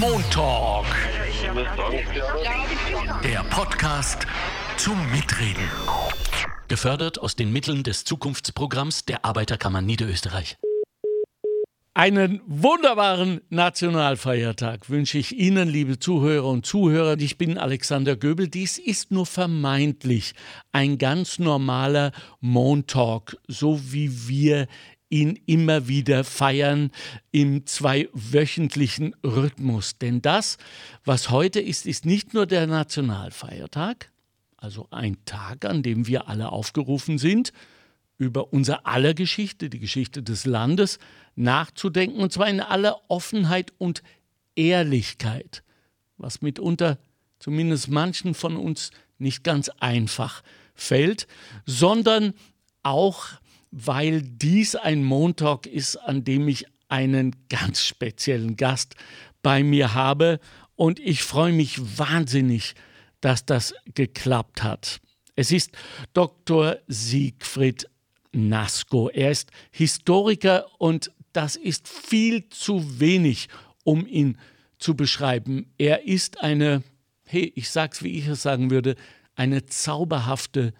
Montalk. Der Podcast zum Mitreden. Gefördert aus den Mitteln des Zukunftsprogramms der Arbeiterkammer Niederösterreich. Einen wunderbaren Nationalfeiertag wünsche ich Ihnen, liebe Zuhörer und Zuhörer. Ich bin Alexander Göbel. Dies ist nur vermeintlich ein ganz normaler Montalk, so wie wir ihn immer wieder feiern im zweiwöchentlichen Rhythmus. Denn das, was heute ist, ist nicht nur der Nationalfeiertag, also ein Tag, an dem wir alle aufgerufen sind, über unser aller Geschichte, die Geschichte des Landes, nachzudenken, und zwar in aller Offenheit und Ehrlichkeit, was mitunter zumindest manchen von uns nicht ganz einfach fällt, sondern auch weil dies ein Montag ist, an dem ich einen ganz speziellen Gast bei mir habe. Und ich freue mich wahnsinnig, dass das geklappt hat. Es ist Dr. Siegfried Nasko. Er ist Historiker und das ist viel zu wenig, um ihn zu beschreiben. Er ist eine, hey, ich sag's wie ich es sagen würde, eine zauberhafte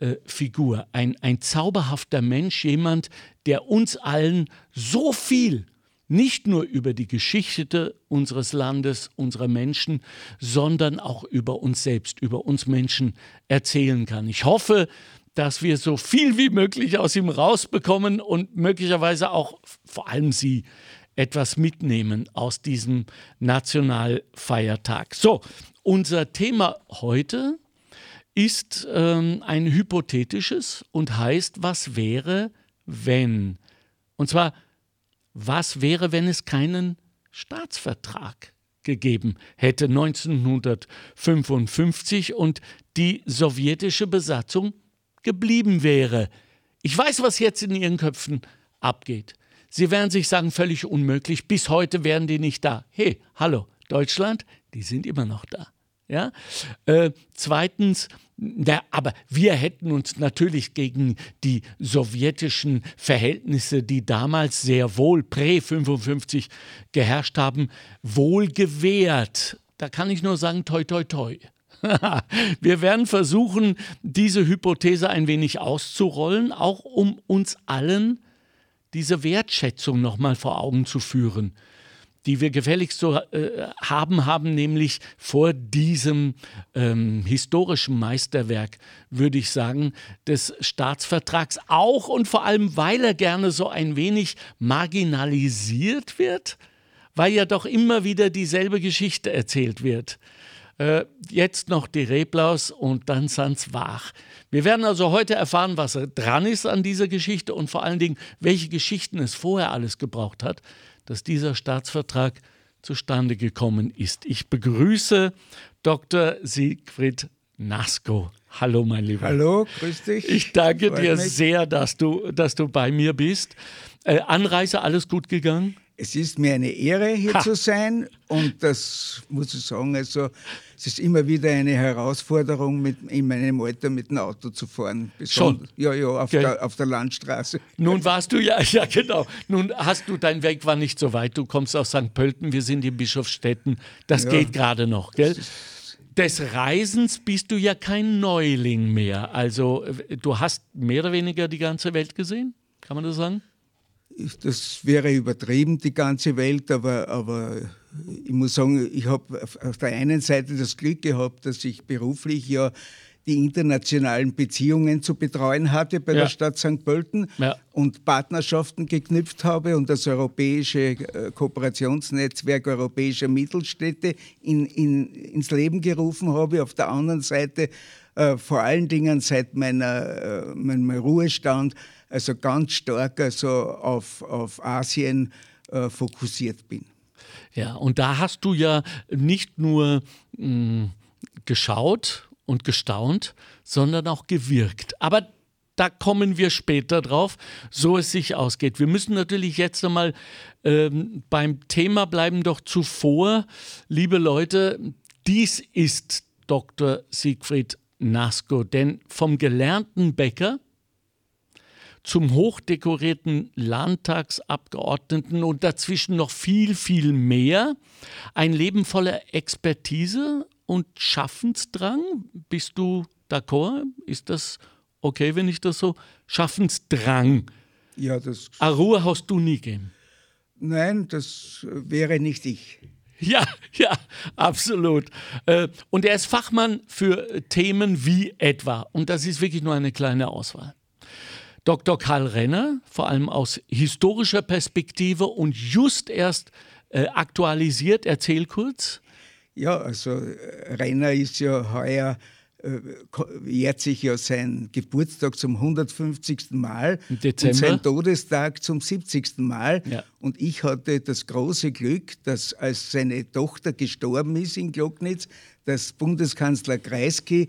äh, Figur, ein, ein zauberhafter Mensch, jemand, der uns allen so viel, nicht nur über die Geschichte unseres Landes, unserer Menschen, sondern auch über uns selbst, über uns Menschen erzählen kann. Ich hoffe, dass wir so viel wie möglich aus ihm rausbekommen und möglicherweise auch vor allem Sie etwas mitnehmen aus diesem Nationalfeiertag. So, unser Thema heute ist ähm, ein hypothetisches und heißt, was wäre, wenn? Und zwar, was wäre, wenn es keinen Staatsvertrag gegeben hätte 1955 und die sowjetische Besatzung geblieben wäre? Ich weiß, was jetzt in Ihren Köpfen abgeht. Sie werden sich sagen, völlig unmöglich, bis heute wären die nicht da. Hey, hallo, Deutschland, die sind immer noch da. Ja? Äh, zweitens, na, aber wir hätten uns natürlich gegen die sowjetischen Verhältnisse, die damals sehr wohl prä-55 geherrscht haben, wohl gewehrt. Da kann ich nur sagen, toi, toi, toi. wir werden versuchen, diese Hypothese ein wenig auszurollen, auch um uns allen diese Wertschätzung nochmal vor Augen zu führen die wir gefälligst so äh, haben, haben nämlich vor diesem ähm, historischen Meisterwerk, würde ich sagen, des Staatsvertrags auch und vor allem, weil er gerne so ein wenig marginalisiert wird, weil ja doch immer wieder dieselbe Geschichte erzählt wird. Äh, jetzt noch die Reblaus und dann sind's wach. Wir werden also heute erfahren, was dran ist an dieser Geschichte und vor allen Dingen, welche Geschichten es vorher alles gebraucht hat, dass dieser Staatsvertrag zustande gekommen ist. Ich begrüße Dr. Siegfried Nasko. Hallo, mein Lieber. Hallo, grüß dich. Ich danke Freut dir mich. sehr, dass du, dass du bei mir bist. Äh, Anreise, alles gut gegangen? Es ist mir eine Ehre, hier ha. zu sein und das muss ich sagen, also es ist immer wieder eine Herausforderung, mit, in meinem Alter mit dem Auto zu fahren. Schon? Ja, ja, auf, der, auf der Landstraße. Nun warst du ja, ja genau, nun hast du, dein Weg war nicht so weit, du kommst aus St. Pölten, wir sind in Bischofstetten, das ja. geht gerade noch, gell? des Reisens bist du ja kein Neuling mehr. Also du hast mehr oder weniger die ganze Welt gesehen, kann man das sagen? Das wäre übertrieben, die ganze Welt, aber, aber ich muss sagen, ich habe auf der einen Seite das Glück gehabt, dass ich beruflich ja die internationalen Beziehungen zu betreuen hatte bei ja. der Stadt St. Pölten ja. und Partnerschaften geknüpft habe und das europäische äh, Kooperationsnetzwerk europäischer Mittelstädte in, in, ins Leben gerufen habe. Auf der anderen Seite äh, vor allen Dingen seit meiner, äh, meinem Ruhestand also ganz stark also auf, auf Asien äh, fokussiert bin. Ja, und da hast du ja nicht nur mh, hm, geschaut und gestaunt, sondern auch gewirkt. Aber da kommen wir später drauf, so es sich ausgeht. Wir müssen natürlich jetzt einmal ähm, beim Thema bleiben, doch zuvor, liebe Leute, dies ist Dr. Siegfried Nasko, denn vom gelernten Bäcker zum hochdekorierten Landtagsabgeordneten und dazwischen noch viel, viel mehr. Ein Leben voller Expertise und Schaffensdrang. Bist du d'accord? Ist das okay, wenn ich das so? Schaffensdrang. Ja, das. A Ruhe hast du nie gegeben. Nein, das wäre nicht ich. Ja, ja, absolut. Äh, und er ist Fachmann für Themen wie etwa, und das ist wirklich nur eine kleine Auswahl. Dr. Karl Renner, vor allem aus historischer Perspektive und just erst äh, aktualisiert, erzähl kurz. Ja, also äh, Renner ist ja heuer äh, jährt sich ja sein Geburtstag zum 150. Mal und sein Todestag zum 70. Mal. Ja. Und ich hatte das große Glück, dass als seine Tochter gestorben ist in Glocknitz, dass Bundeskanzler Kreisky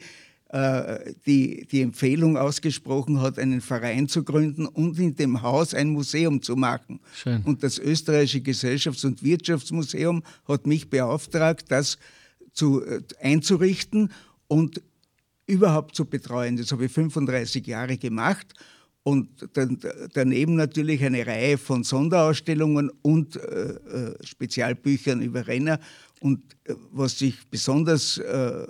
äh, die, die Empfehlung ausgesprochen hat, einen Verein zu gründen und in dem Haus ein Museum zu machen. Schön. Und das Österreichische Gesellschafts- und Wirtschaftsmuseum hat mich beauftragt, das zu, äh, einzurichten und überhaupt zu betreuen. Das habe ich 35 Jahre gemacht und dann, daneben natürlich eine Reihe von Sonderausstellungen und äh, äh Spezialbüchern über Renner. Und äh, was ich besonders äh,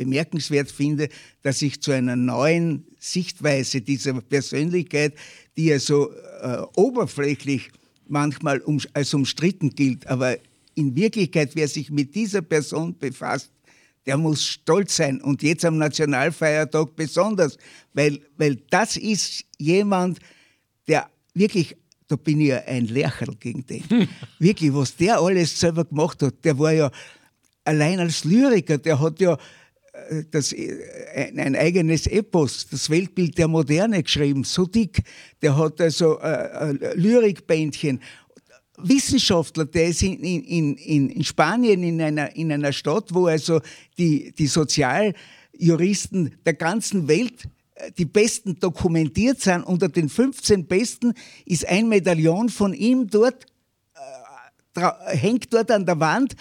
bemerkenswert finde, dass ich zu einer neuen Sichtweise dieser Persönlichkeit, die ja so äh, oberflächlich manchmal um, als umstritten gilt, aber in Wirklichkeit, wer sich mit dieser Person befasst, der muss stolz sein und jetzt am Nationalfeiertag besonders, weil, weil das ist jemand, der wirklich, da bin ich ja ein Lächerl gegen den, wirklich, was der alles selber gemacht hat, der war ja allein als Lyriker, der hat ja das, äh, ein, eigenes Epos, das Weltbild der Moderne geschrieben, so dick. Der hat also äh, Lyrikbändchen Wissenschaftler, der ist in, in, in, in Spanien in einer, in einer Stadt, wo also die, die Sozialjuristen der ganzen Welt äh, die Besten dokumentiert sind. Unter den 15 Besten ist ein Medaillon von ihm dort, äh, hängt dort an der Wand,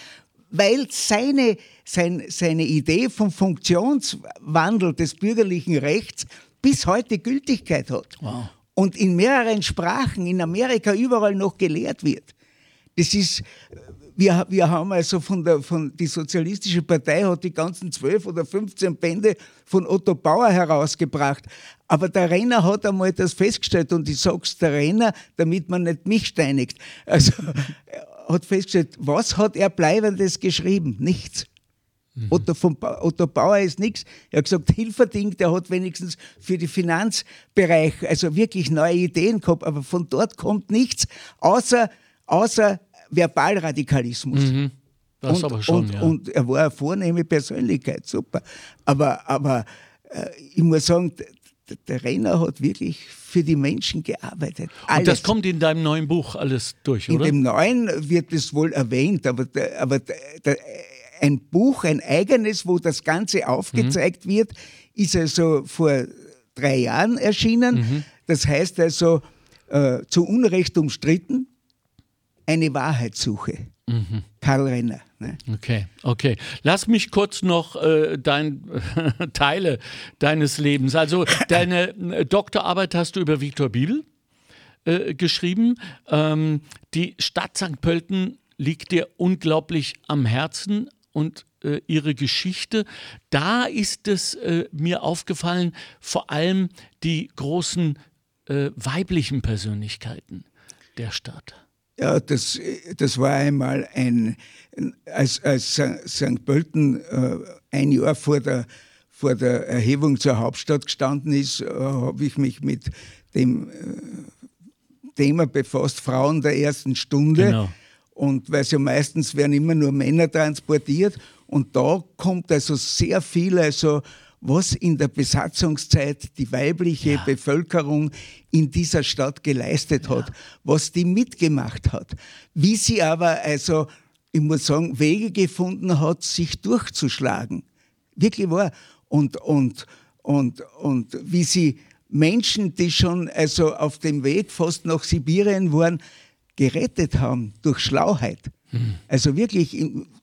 weil seine, sein, seine Idee vom Funktionswandel des bürgerlichen Rechts bis heute Gültigkeit hat. Wow und in mehreren Sprachen in Amerika überall noch gelehrt wird. Das ist, wir, wir haben also von der, von, die Sozialistische Partei hat die ganzen zwölf oder 15 Bände von Otto Bauer herausgebracht. Aber der Renner hat einmal das festgestellt und ich sag's der Renner, damit man nicht mich steinigt. Also, hat festgestellt, was hat er Bleibendes geschrieben? Nichts. Mhm. Otto, von ba Otto Bauer ist nichts. Er hat gesagt, Hilferding, der hat wenigstens für den Finanzbereich also wirklich neue Ideen gehabt, aber von dort kommt nichts, außer, außer Verbalradikalismus. Mhm. Das und, aber schon, und, ja. und er war eine vornehme Persönlichkeit, super. Aber, aber äh, ich muss sagen, der Renner hat wirklich für die Menschen gearbeitet. Alles. Und das kommt in deinem neuen Buch alles durch, oder? In dem neuen wird es wohl erwähnt, aber, aber ein Buch, ein eigenes, wo das Ganze aufgezeigt mhm. wird, ist also vor drei Jahren erschienen. Mhm. Das heißt also, äh, zu Unrecht umstritten, eine Wahrheitssuche. Mhm. Karl Renner. Ne? Okay, okay. Lass mich kurz noch äh, dein, Teile deines Lebens. Also deine äh, Doktorarbeit hast du über Viktor Bibel äh, geschrieben. Ähm, die Stadt St. Pölten liegt dir unglaublich am Herzen und äh, ihre Geschichte. Da ist es äh, mir aufgefallen, vor allem die großen äh, weiblichen Persönlichkeiten der Stadt. Ja, das, das war einmal ein, als, als St. Pölten äh, ein Jahr vor der, vor der Erhebung zur Hauptstadt gestanden ist, äh, habe ich mich mit dem äh, Thema befasst, Frauen der ersten Stunde. Genau und weil ja meistens werden immer nur Männer transportiert. Und da kommt also sehr viel, also was in der Besatzungszeit die weibliche ja. Bevölkerung in dieser Stadt geleistet ja. hat, was die mitgemacht hat, wie sie aber also, ich muss sagen, Wege gefunden hat, sich durchzuschlagen. Wirklich wahr. Und, und, und, und wie sie Menschen, die schon also auf dem Weg fast nach Sibirien waren, gerettet haben durch Schlauheit. Mhm. Also wirklich,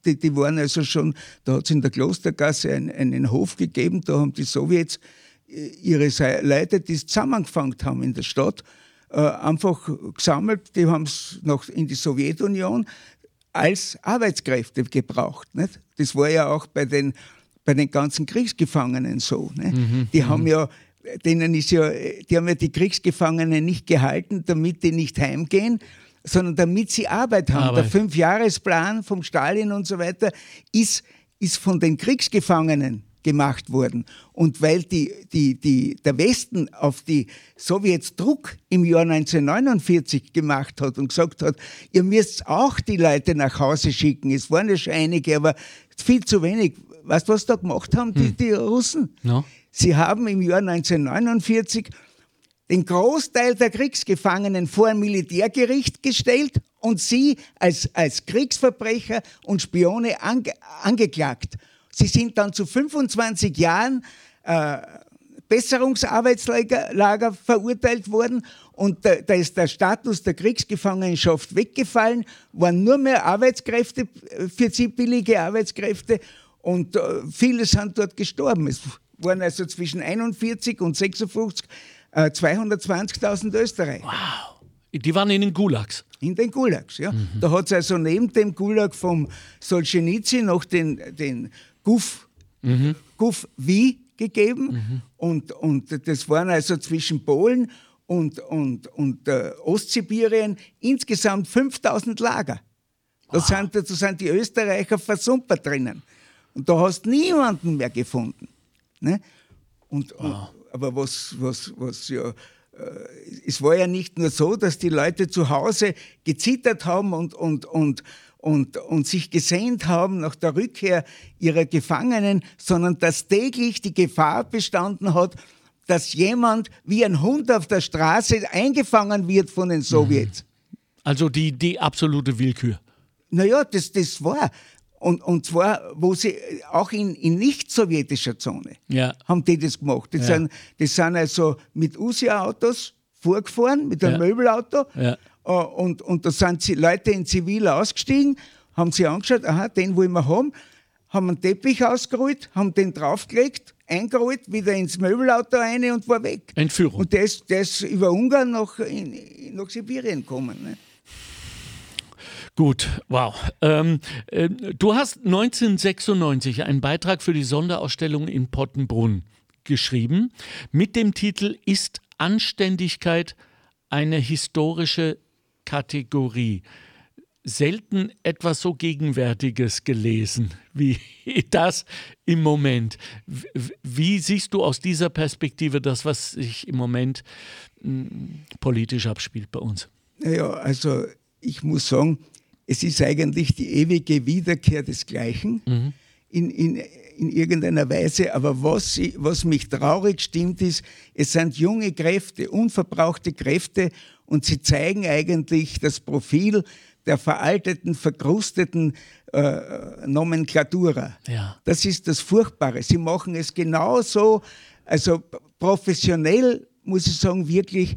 die, die, waren also schon, da hat es in der Klostergasse einen, einen Hof gegeben, da haben die Sowjets ihre Leute, die es zusammengefangen haben in der Stadt, äh, einfach gesammelt, die haben es noch in die Sowjetunion als Arbeitskräfte gebraucht. Nicht? Das war ja auch bei den, bei den ganzen Kriegsgefangenen so. Mhm, die haben mhm. ja denen ist ja, die haben ja die Kriegsgefangenen nicht gehalten, damit die nicht heimgehen, sondern damit sie Arbeit haben. Arbeit. Der Fünfjahresplan vom Stalin und so weiter ist, ist von den Kriegsgefangenen gemacht worden. Und weil die, die, die, der Westen auf die Sowjets Druck im Jahr 1949 gemacht hat und gesagt hat, ihr müsst auch die Leute nach Hause schicken. Es waren ja schon einige, aber viel zu wenig. Weißt du, was da gemacht haben, die, hm. die Russen? No. Sie haben im Jahr 1949 den Großteil der Kriegsgefangenen vor ein Militärgericht gestellt und sie als, als Kriegsverbrecher und Spione ange, angeklagt. Sie sind dann zu 25 Jahren äh, Besserungsarbeitslager verurteilt worden und da, da, ist der Status der Kriegsgefangenschaft weggefallen, waren nur mehr Arbeitskräfte äh, für sie billige Arbeitskräfte und äh, viele sind dort gestorben. Es waren also zwischen 41 und 56 äh, 220.000 Österreicher. Wow. Die waren in den Gulags. In den Gulags, ja. Mhm. Da hat es also neben dem Gulag vom Solzhenitsyn noch den, den Guf, mhm. Guf Wie gegeben. Mhm. Und, und das waren also zwischen Polen und, und, und äh, Ostsibirien insgesamt 5000 Lager. Da, wow. sind, da sind die Österreicher versumpert drinnen. Und da hast du niemanden mehr gefunden. Ne? Und, wow. Aber was, was, was ja äh, es war ja nicht nur so, dass die Leute zu Hause gezittert haben und, und, und, und, und sich gesehnt haben nach der Rückkehr ihrer Gefangenen, sondern dass täglich die Gefahr bestanden hat, dass jemand wie ein Hund auf der Straße eingefangen wird von den Sowjets. Also die, die absolute Willkür. Naja, das, das war. Und, und zwar, wo sie auch in, in nicht-sowjetischer Zone ja. haben die das gemacht. Die, ja. sind, die sind also mit USI-Autos vorgefahren, mit einem ja. Möbelauto. Äh, und, und da sind Leute in Zivil ausgestiegen, haben sie angeschaut, aha, den wollen wir haben, haben einen Teppich ausgerollt, haben den draufgelegt, eingerollt, wieder ins Möbelauto rein und war weg. Entführung. Und der ist, der ist über Ungarn nach, in, nach Sibirien gekommen. Ne? Gut, wow. Ähm, äh, du hast 1996 einen Beitrag für die Sonderausstellung in Pottenbrunn geschrieben mit dem Titel Ist Anständigkeit eine historische Kategorie. Selten etwas so Gegenwärtiges gelesen wie das im Moment. Wie siehst du aus dieser Perspektive das, was sich im Moment hm, politisch abspielt bei uns? Naja, also ich muss sagen, es ist eigentlich die ewige Wiederkehr des Gleichen mhm. in, in, in irgendeiner Weise. Aber was, was mich traurig stimmt, ist, es sind junge Kräfte, unverbrauchte Kräfte und sie zeigen eigentlich das Profil der veralteten, verkrusteten äh, Nomenklatura. Ja. Das ist das Furchtbare. Sie machen es genauso, also professionell, muss ich sagen, wirklich.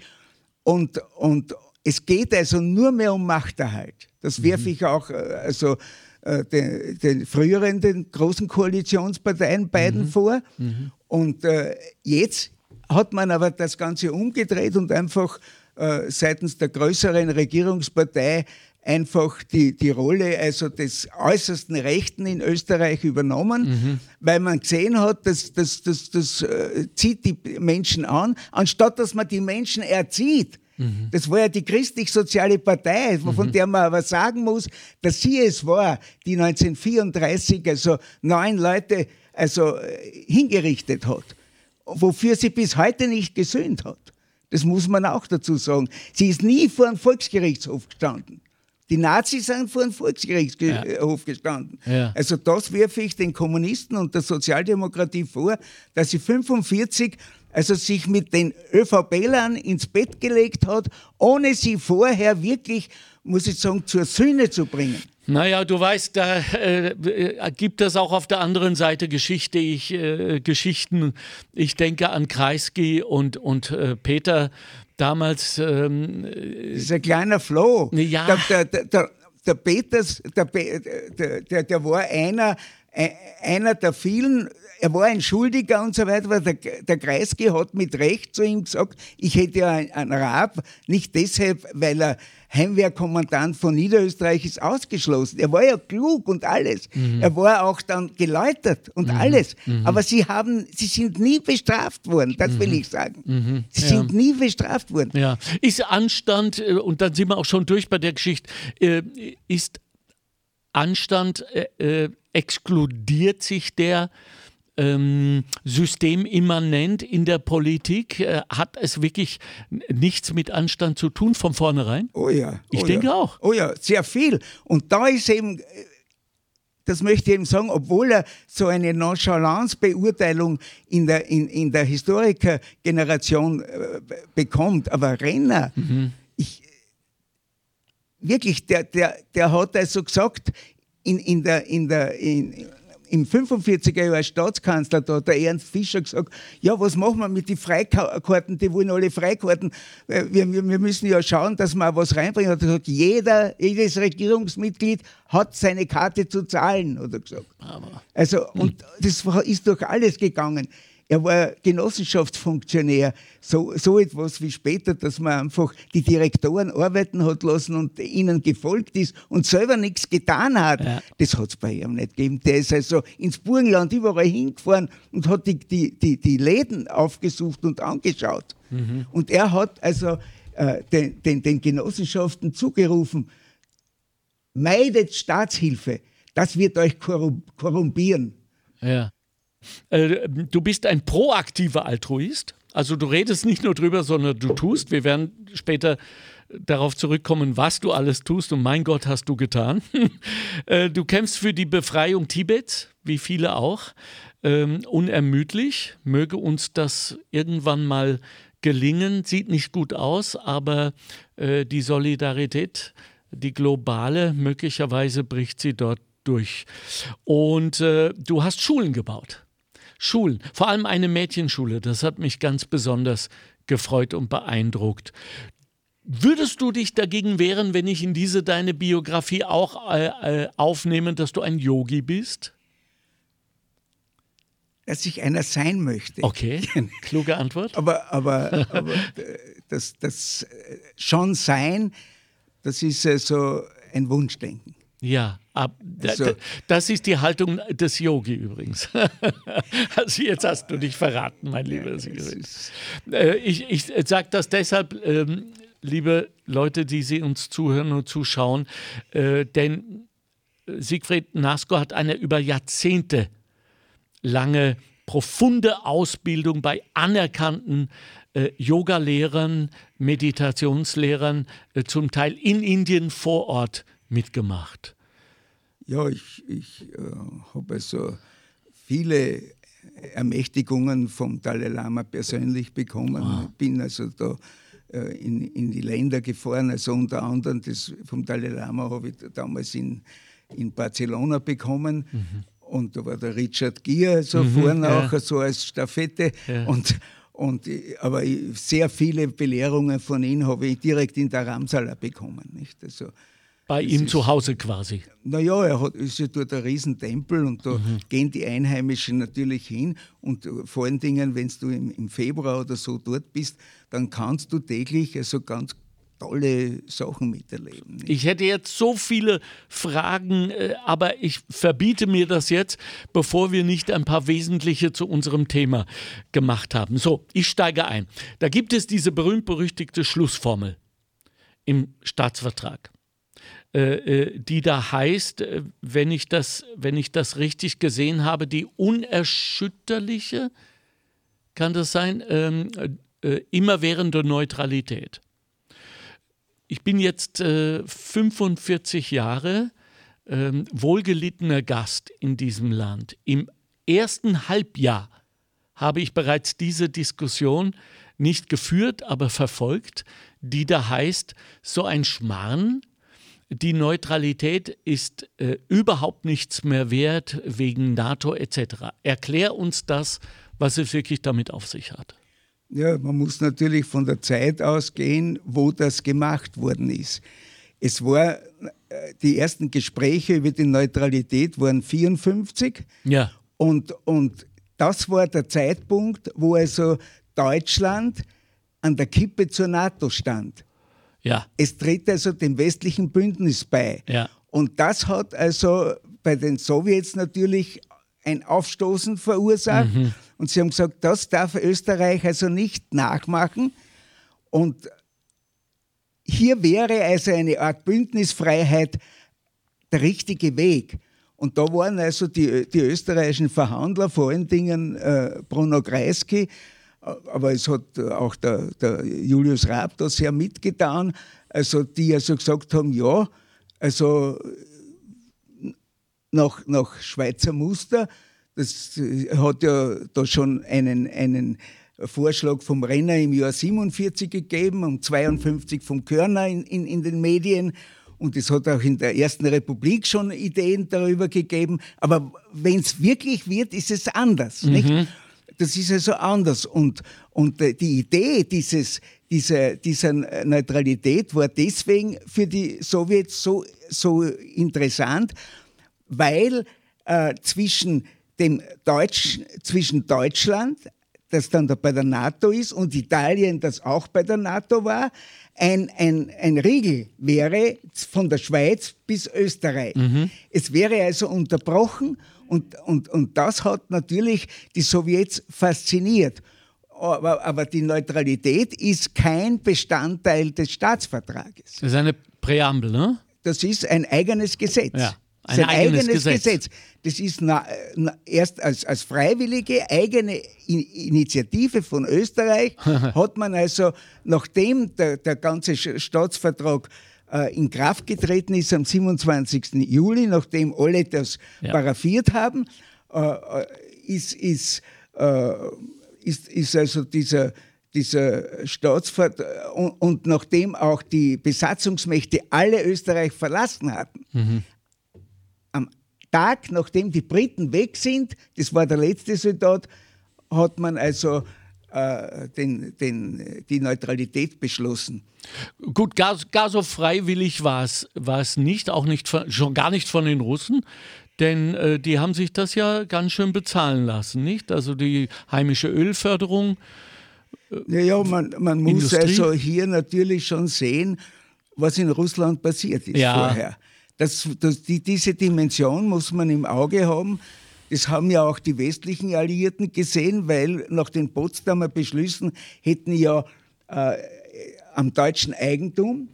Und, und es geht also nur mehr um Machterhalt. Das werfe mhm. ich auch äh, also, äh, den, den, früheren, den großen Koalitionsparteien beiden mhm. vor. Mhm. Und äh, jetzt hat man aber das Ganze umgedreht und einfach äh, seitens der größeren Regierungspartei einfach die, die Rolle also des äußersten Rechten in Österreich übernommen, mhm. weil man gesehen hat, dass das, das, das, das äh, zieht die Menschen an, anstatt dass man die Menschen erzieht. Mhm. Das war ja die christlich-soziale Partei, von mhm. der man aber sagen muss, dass sie es war, die 1934 also neun Leute also äh, hingerichtet hat, wofür sie bis heute nicht gesöhnt hat. Das muss man auch dazu sagen. Sie ist nie vor einem Volksgerichtshof gestanden. Die Nazis sind vor einem Volksgerichtshof ja. gestanden. Ja. Also das werfe ich den Kommunisten und der Sozialdemokratie vor, dass sie 45 also sich mit den ÖVP-Lern ins Bett gelegt hat, ohne sie vorher wirklich, muss ich sagen, zur Sühne zu bringen. Naja, du weißt, da äh, äh, gibt es auch auf der anderen Seite Geschichte, ich, äh, Geschichten. Ich denke an Kreisky und, und äh, Peter damals. Ähm, das ist ein kleiner Floh. Ja. Der, der, der, der Peters, der, der, der war einer, einer der vielen, er war ein Schuldiger und so weiter, aber der, der Kreisky hat mit Recht zu ihm gesagt, ich hätte ja einen Rab, nicht deshalb, weil er Heimwehrkommandant von Niederösterreich ist ausgeschlossen. Er war ja klug und alles. Mhm. Er war auch dann geläutert und mhm. alles. Mhm. Aber sie haben, sie sind nie bestraft worden, das will mhm. ich sagen. Mhm. Sie ja. sind nie bestraft worden. Ja. Ist Anstand, äh, und dann sind wir auch schon durch bei der Geschichte, äh, ist Anstand, äh, exkludiert sich der ähm, systemimmanent in der Politik? Äh, hat es wirklich nichts mit Anstand zu tun von vornherein? Oh ja. Ich oh denke ja. auch. Oh ja, sehr viel. Und da ist eben das möchte ich eben sagen, obwohl er so eine Nonchalance-Beurteilung in der, in, in der Historikergeneration äh, bekommt, aber Renner, mhm. ich, wirklich, der, der, der hat also gesagt, in, in der, in der, in, im 45er Jahr Staatskanzler, da hat der Ernst Fischer gesagt, ja, was machen wir mit den Freikarten, die wollen alle Freikarten, wir, wir, wir müssen ja schauen, dass wir was reinbringen. Er hat gesagt, jeder, jedes Regierungsmitglied hat seine Karte zu zahlen, hat er gesagt. Also, und das ist durch alles gegangen. Er war Genossenschaftsfunktionär, so, so etwas wie später, dass man einfach die Direktoren arbeiten hat lassen und ihnen gefolgt ist und selber nichts getan hat. Ja. Das hat es bei ihm nicht gegeben. Der ist also ins Burgenland überall hingefahren und hat die, die, die, die Läden aufgesucht und angeschaut. Mhm. Und er hat also äh, den, den, den Genossenschaften zugerufen, meidet Staatshilfe, das wird euch korrumpieren. Ja. Äh, du bist ein proaktiver Altruist. Also du redest nicht nur drüber, sondern du tust. Wir werden später darauf zurückkommen, was du alles tust und mein Gott hast du getan. Äh, du kämpfst für die Befreiung Tibets, wie viele auch, ähm, unermüdlich. Möge uns das irgendwann mal gelingen. Sieht nicht gut aus, aber äh, die Solidarität, die globale, möglicherweise bricht sie dort durch. Und äh, du hast Schulen gebaut. Schulen, vor allem eine Mädchenschule, das hat mich ganz besonders gefreut und beeindruckt. Würdest du dich dagegen wehren, wenn ich in diese deine Biografie auch äh, äh, aufnehme, dass du ein Yogi bist? Dass ich einer sein möchte. Okay, kluge Antwort. aber aber, aber das, das äh, schon sein, das ist so also ein Wunschdenken. Ja, ab, also, das ist die Haltung des Yogi übrigens. also jetzt hast du dich verraten, mein lieber Siegfried. Äh, ich ich sage das deshalb, ähm, liebe Leute, die Sie uns zuhören und zuschauen, äh, denn Siegfried Nasko hat eine über Jahrzehnte lange profunde Ausbildung bei anerkannten äh, Yoga-Lehrern, Meditationslehrern, äh, zum Teil in Indien vor Ort mitgemacht? Ja, ich, ich äh, habe also viele Ermächtigungen vom Dalai Lama persönlich bekommen. Wow. Bin also da äh, in, in die Länder gefahren, also unter anderem das vom Dalai Lama habe ich damals in, in Barcelona bekommen. Mhm. Und da war der Richard Gier so mhm, vorne ja. auch, so als Staffette. Ja. Und, und, aber sehr viele Belehrungen von ihm habe ich direkt in der Ramsala bekommen. Nicht? Also, bei ihm ist, zu Hause quasi. Naja, er hat, ist ja dort ein Riesentempel und da mhm. gehen die Einheimischen natürlich hin. Und äh, vor allen Dingen, wenn du im, im, Februar oder so dort bist, dann kannst du täglich also ganz tolle Sachen miterleben. Nicht? Ich hätte jetzt so viele Fragen, äh, aber ich verbiete mir das jetzt, bevor wir nicht ein paar wesentliche zu unserem Thema gemacht haben. So, ich steige ein. Da gibt es diese berühmt-berüchtigte Schlussformel im Staatsvertrag. Äh, äh, die da heißt, äh, wenn ich, das, wenn ich das richtig gesehen habe, die unerschütterliche, kann das sein, ähm, äh, immerwährende Neutralität. Ich bin jetzt äh, 45 Jahre äh, wohlgelittener Gast in diesem Land. Im ersten Halbjahr habe ich bereits diese Diskussion nicht geführt, aber verfolgt, die da heißt, so ein Schmarrn die Neutralität ist äh, überhaupt nichts mehr wert wegen NATO etc. Erklär uns das, was es wirklich damit auf sich hat. Ja, man muss natürlich von der Zeit ausgehen, wo das gemacht worden ist. Es war, äh, die ersten Gespräche über die Neutralität waren 54. Ja. Und, und das war der Zeitpunkt, wo also Deutschland an der Kippe zur NATO stand. Ja. Es tritt also dem westlichen Bündnis bei. Ja. Und das hat also bei den Sowjets natürlich ein Aufstoßen verursacht. Mhm. Und sie haben gesagt, das darf Österreich also nicht nachmachen. Und hier wäre also eine Art Bündnisfreiheit der richtige Weg. Und da waren also die, die österreichischen Verhandler, vor allen Dingen äh, Bruno Kreisky, aber es hat auch der, der Julius Raab da sehr mitgetan, also die also gesagt haben, ja, also nach, nach Schweizer Muster, das hat ja da schon einen, einen Vorschlag vom Renner im Jahr 47 gegeben und 52 vom Körner in, in, in den Medien. Und es hat auch in der Ersten Republik schon Ideen darüber gegeben. Aber wenn es wirklich wird, ist es anders. Mhm. Das ist also anders. Und, und äh, die Idee dieses, dieser, dieser Neutralität war deswegen für die Sowjets so, so interessant, weil äh, zwischen, dem Deutsch, zwischen Deutschland, das dann da bei der NATO ist, und Italien, das auch bei der NATO war, ein, ein, ein Riegel wäre von der Schweiz bis Österreich. Mhm. Es wäre also unterbrochen und, und, und das hat natürlich die Sowjets fasziniert. Aber, aber die Neutralität ist kein Bestandteil des Staatsvertrages. Das ist eine Präambel, ne? Das ist ein eigenes Gesetz. Ja. Ein, ein eigenes, eigenes Gesetz. Gesetz. Das ist na, na, erst als, als freiwillige eigene Initiative von Österreich hat man also, nachdem der, der ganze Staatsvertrag in Kraft getreten ist am 27. Juli, nachdem alle das ja. paraffiert haben, äh, äh, ist, ist, äh, ist, ist also dieser dieser Staatsvertrag und, und, nachdem auch die Besatzungsmächte alle Österreich verlassen hatten, mhm. Tag nachdem die Briten weg sind, das war der letzte Soldat, hat man also äh, den, den, die Neutralität beschlossen. Gut, gar, gar so freiwillig war es nicht, auch nicht von, schon gar nicht von den Russen. Denn äh, die haben sich das ja ganz schön bezahlen lassen, nicht? Also die heimische Ölförderung. Äh, naja, man, man muss Industrie. also hier natürlich schon sehen, was in Russland passiert ist ja. vorher. Das, das, die, diese Dimension muss man im Auge haben. Das haben ja auch die westlichen Alliierten gesehen, weil nach den Potsdamer Beschlüssen hätten ja äh, am deutschen Eigentum,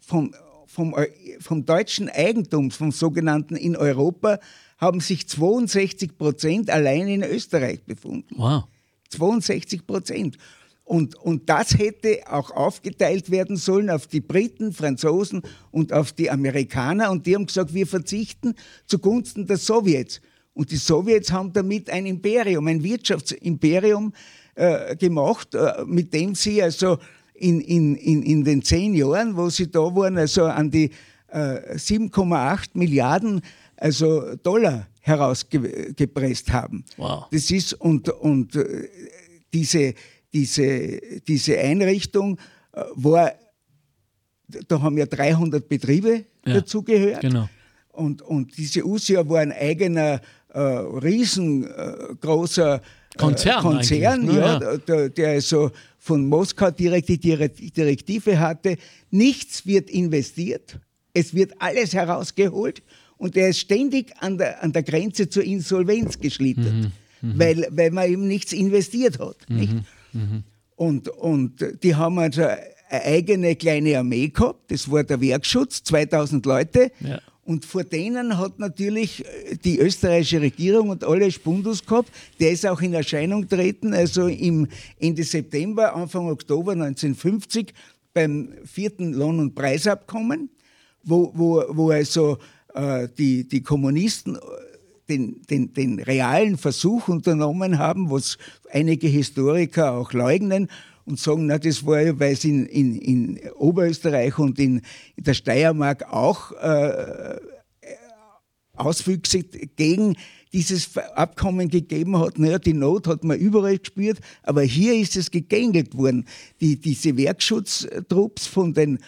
vom, vom, vom deutschen Eigentum, vom sogenannten in Europa, haben sich 62 Prozent allein in Österreich befunden. Wow. 62 Prozent. Und, und das hätte auch aufgeteilt werden sollen auf die Briten, Franzosen und auf die Amerikaner. Und die haben gesagt, wir verzichten zugunsten der Sowjets. Und die Sowjets haben damit ein Imperium, ein Wirtschaftsimperium äh, gemacht, äh, mit dem sie also in, in, in, in den zehn Jahren, wo sie da waren, also an die äh, 7,8 Milliarden also Dollar herausgepresst haben. Wow. Das ist und, und äh, diese diese, diese Einrichtung äh, war, da haben ja 300 Betriebe ja, dazugehört. Genau. Und, und diese USIA war ein eigener, äh, riesengroßer äh, Konzern, Konzern ne? ja, ja. Der, der also von Moskau direkt die Direktive hatte, nichts wird investiert, es wird alles herausgeholt und er ist ständig an der, an der Grenze zur Insolvenz geschlittert, mhm, mhm. weil, weil man eben nichts investiert hat. Mhm. Nicht? Mhm. Und, und die haben also eine eigene kleine Armee gehabt, das war der Werkschutz, 2000 Leute. Ja. Und vor denen hat natürlich die österreichische Regierung und alle Spundus gehabt. Der ist auch in Erscheinung treten, also im Ende September, Anfang Oktober 1950 beim vierten Lohn- und Preisabkommen, wo, wo, wo also äh, die, die Kommunisten den, den, den realen Versuch unternommen haben, was einige Historiker auch leugnen und sagen, na, das war ja, weil es in, in, in Oberösterreich und in, in der Steiermark auch äh, Auswüchse gegen dieses Abkommen gegeben hat. Naja, die Not hat man überall gespürt, aber hier ist es gegängelt worden. Die, diese Werkschutztrupps von den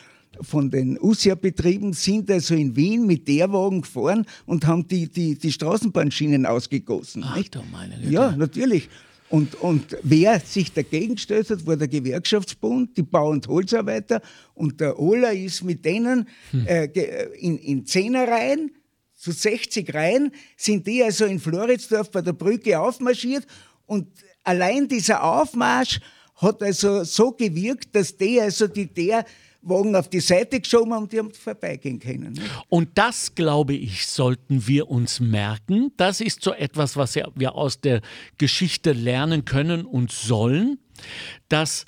von den USIA-Betrieben sind also in Wien mit der Wagen gefahren und haben die, die, die Straßenbahnschienen ausgegossen. Ach, nicht? meine Güte. Ja, natürlich. Und, und wer sich dagegen gestellt hat, war der Gewerkschaftsbund, die Bau- und Holzarbeiter. Und der Ola ist mit denen Hm. äh, ge- in, in Zehnerreihen, zu 60 Reihen, sind die also in Floridsdorf bei der Brücke aufmarschiert. Und allein dieser Aufmarsch hat also so gewirkt, dass die also die der Wagen auf die Seite geschoben und die haben vorbeigehen können. ne? Und das, glaube ich, sollten wir uns merken. Das ist so etwas, was wir aus der Geschichte lernen können und sollen, dass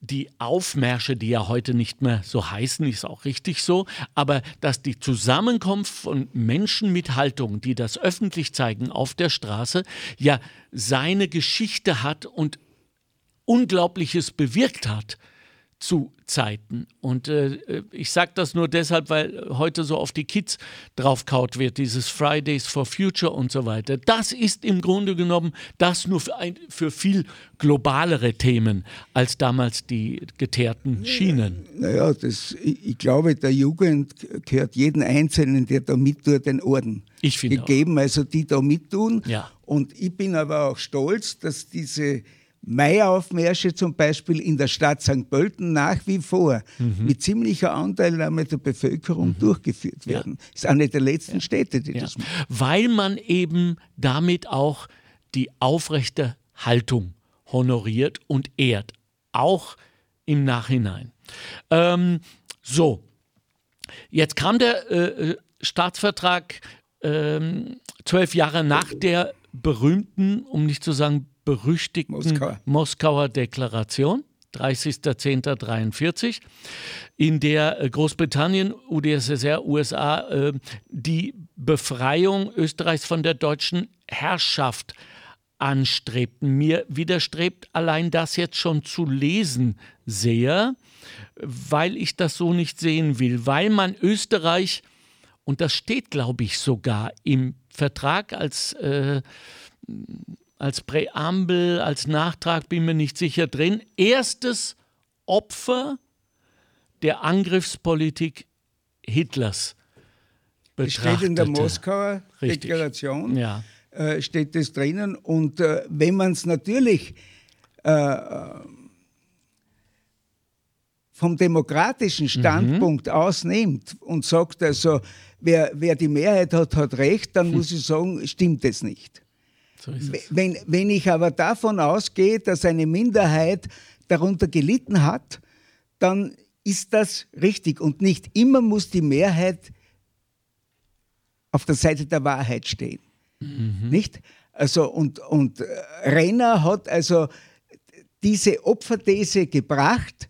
die Aufmärsche, die ja heute nicht mehr so heißen, ist auch richtig so, aber dass die Zusammenkunft von Menschen mit Haltung, die das öffentlich zeigen auf der Straße, ja seine Geschichte hat und Unglaubliches bewirkt hat zu Zeiten. Und äh, ich sage das nur deshalb, weil heute so auf die Kids draufkaut wird, dieses Fridays for Future und so weiter. Das ist im Grunde genommen das nur für, ein, für viel globalere Themen als damals die geteerten Schienen. Naja, das, ich, glaube, der Jugend gehört jeden Einzelnen, der da mittut, den Orden Ich finde auch. gegeben, also die da mittun. Ja. Und ich bin aber auch stolz, dass diese Maiaufmärsche zum Beispiel in der Stadt St. Pölten nach wie vor Mhm. mit ziemlicher Anteilnahme der Bevölkerung durchgeführt werden. Ist eine der letzten Städte, die Ja. das machen. Weil man eben damit auch die aufrechte Haltung honoriert und ehrt, auch im Nachhinein. Ähm, so, jetzt kam der äh, Staatsvertrag ähm, zwölf Jahre nach der berühmten, um nicht zu sagen berüchtigten Moskauer. Moskauer Deklaration. 30.10.43, in der äh, Großbritannien, UdSSR, USA äh, die Befreiung Österreichs von der deutschen Herrschaft anstrebten. Mir widerstrebt allein das jetzt schon zu lesen sehr, weil ich das so nicht sehen will, weil man Österreich, und das steht, glaube ich, sogar im Vertrag als äh, als Präambel, als Nachtrag, bin mir nicht sicher drin. Erstes Opfer der Angriffspolitik Hitlers Das steht in der betrachtete. Moskauer Richtig. Deklaration. Ja. äh, steht das drinnen. Und äh, wenn man es natürlich äh, vom demokratischen Standpunkt aus nimmt und sagt, also wer, wer die Mehrheit hat, hat recht, dann muss ich sagen, stimmt es nicht. So. Wenn, wenn ich aber davon ausgehe, dass eine Minderheit darunter gelitten hat, dann ist das richtig. Und nicht immer muss die Mehrheit auf der Seite der Wahrheit stehen. Nicht? Also, und, und äh, Renner hat also diese Opferthese gebracht,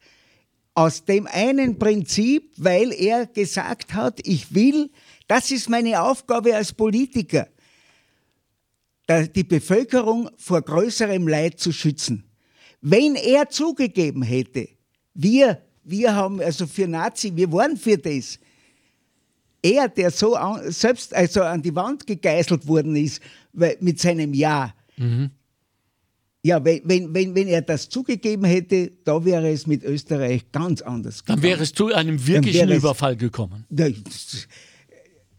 aus dem einen Prinzip, weil er gesagt hat, ich will, das ist meine Aufgabe als Politiker, die Bevölkerung vor größerem Leid zu schützen. Wenn er zugegeben hätte, wir, wir haben also für Nazi, wir waren für das, er, der so an, selbst also an die Wand gegeißelt worden ist weil, mit seinem Ja, ja, wenn, wenn, wenn, wenn er das zugegeben hätte, da wäre es mit Österreich ganz anders Dann wäre es zu einem wirklichen Überfall gekommen.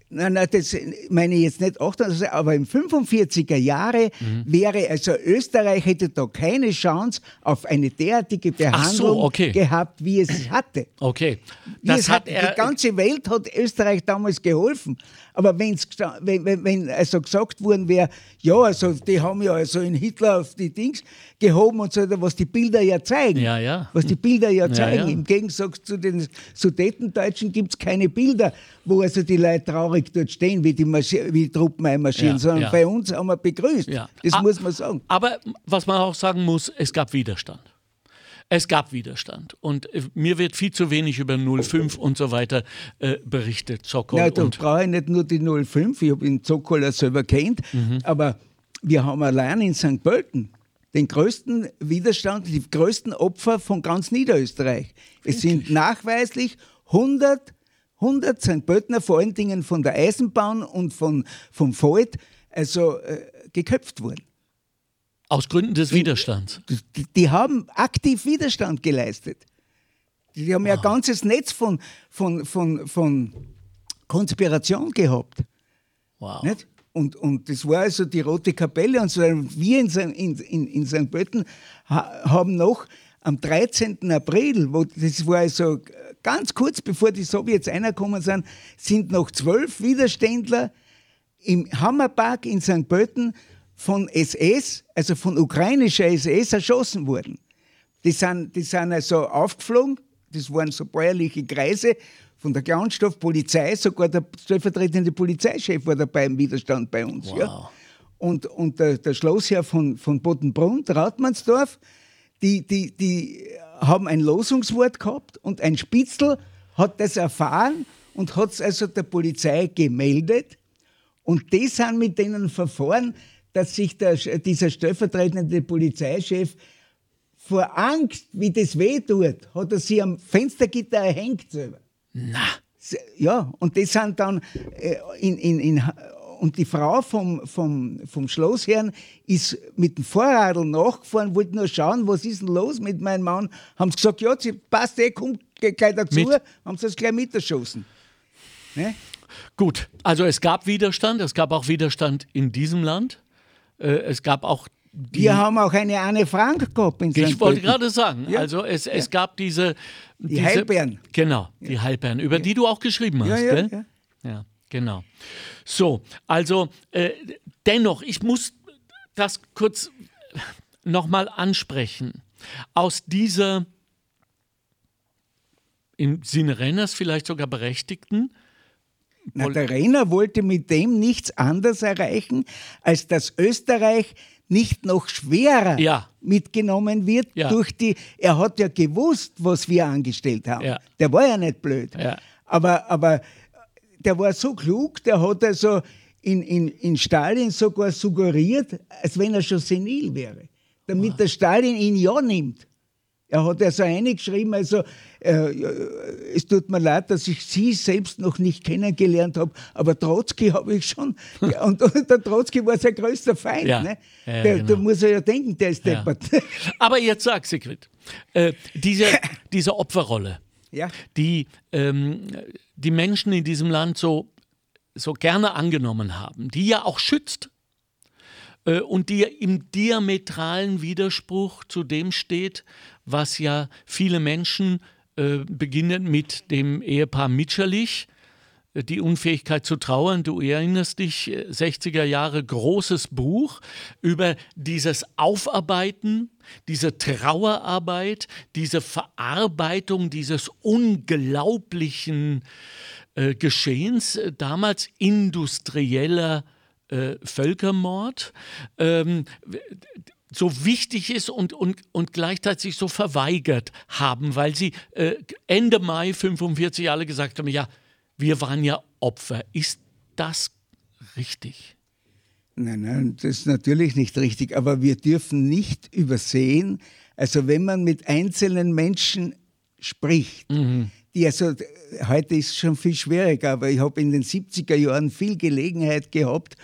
Nein, nein, das meine ich jetzt nicht 88, aber im 45er Jahre Mhm. wäre, also Österreich hätte da keine Chance auf eine derartige Behandlung okay. gehabt, wie es hatte. Okay. Wie Das hat, er. die ganze Welt hat Österreich damals geholfen. Aber wenn's, wenn, wenn, wenn also gesagt worden wäre, ja, also die haben ja also in Hitler auf die Dings gehoben und so weiter, was die Bilder ja zeigen. Ja, ja. Was die Bilder ja zeigen. ja. Im Gegensatz zu den Sudetendeutschen gibt es keine Bilder, wo also die Leute traurig dort stehen, wie die, Marschi- wie Truppen einmarschieren, Ja, sondern ja. bei uns haben wir begrüßt. Ja. Das Ah, muss man sagen. Aber was man auch sagen muss, es gab Widerstand. Es gab Widerstand. Und äh, mir wird viel zu wenig über 05 und so weiter äh, berichtet. Zokol Ja, da brauche ich nicht nur die 05, ich habe den Zokola selber kennt, Mhm. aber wir haben allein in St. Pölten den größten Widerstand, die größten Opfer von ganz Niederösterreich. Es sind nachweislich 100, 100 St. Pöltener, vor allen Dingen von der Eisenbahn und von, vom Volt, also äh, geköpft worden. Aus Gründen des Widerstands. Die, die haben aktiv Widerstand geleistet. Die haben ja ein ganzes Netz von, von, von, von Konspiration gehabt. Wow. Nicht? Und, und das war also die Rote Kapelle und so. Wir in, in, in, in St. Pölten ha, haben noch am 13. April, wo, das war also ganz kurz bevor die Sowjets reingekommen sind, sind noch zwölf Widerständler im Hammerpark in St. Pölten von SS, also von ukrainischer SS, erschossen worden. Die sind, die sind also aufgeflogen, das waren so bäuerliche Kreise von der Clownstoff-Polizei, sogar der stellvertretende Polizeichef war dabei im Widerstand bei uns. Wow. Ja. Und, und der, der Schlossherr von, von Boddenbrunn, Rautmannsdorf, die, die, die haben ein Losungswort gehabt und ein Spitzel hat das erfahren und hat es also der Polizei gemeldet. Und die sind mit denen verfahren, dass sich der, dieser stellvertretende Polizeichef vor Angst, wie das weh tut, hat er sich am Fenstergitter erhängt selber. Na. Ja, und das sind dann äh, in, in, in, und die Frau vom, vom, vom Schlossherrn ist mit dem Vorradl nachgefahren, wollte nur schauen, was ist denn los mit meinem Mann. Haben sie gesagt, ja, sie passt eh, kommt gleich dazu, Mit? haben sie es gleich miterschossen. Ne? Gut, also es gab Widerstand, es gab auch Widerstand in diesem Land. Äh, es gab auch die, Wir haben auch eine Anne Frank gehabt in ich St. wollte gerade sagen, Ja. also es, es gab diese, diese Heilbeeren. Genau, die Heilbeeren, über die du auch geschrieben hast, Ja, ja, gell? ja. Ja, genau. So, also äh, dennoch, ich muss das kurz nochmal ansprechen. Aus dieser im Sinne Renners vielleicht sogar berechtigten, Na, der Renner wollte mit dem nichts anderes erreichen, als dass Österreich nicht noch schwerer Ja. mitgenommen wird Ja. durch die. Er hat ja gewusst, was wir angestellt haben. Ja. Der war ja nicht blöd. Aber, aber der war so klug, der hat also in, in, in Stalin sogar suggeriert, als wenn er schon senil wäre, damit der Stalin ihn ja nimmt. Er hat also eingeschrieben, also äh, es tut mir leid, dass ich Sie selbst noch nicht kennengelernt habe, aber Trotzki habe ich schon. Ja, und, und der Trotzki war sein größter Feind. Ja. Ne? Ja, der, genau. Da muss er ja denken, der ist Ja. deppert. Aber jetzt sag, Sigrid, äh, diese, diese Opferrolle, Ja. die ähm, die Menschen in diesem Land so, so gerne angenommen haben, die ja auch schützt äh, und die im diametralen Widerspruch zu dem steht, was ja viele Menschen äh, beginnen mit dem Ehepaar Mitscherlich, äh, die Unfähigkeit zu trauern. Du erinnerst dich, äh, 60er Jahre großes Buch über dieses Aufarbeiten, diese Trauerarbeit, diese Verarbeitung dieses unglaublichen äh, Geschehens, äh, damals industrieller äh, Völkermord. Ähm, so wichtig ist und, und, und gleichzeitig so verweigert haben, weil sie äh, Ende Mai 45 alle gesagt haben, ja, wir waren ja Opfer. Ist das richtig? Nein, nein, das ist natürlich nicht richtig. Aber wir dürfen nicht übersehen, also wenn man mit einzelnen Menschen spricht, die also, heute ist es schon viel schwieriger, aber ich habe in den 70er Jahren viel Gelegenheit gehabt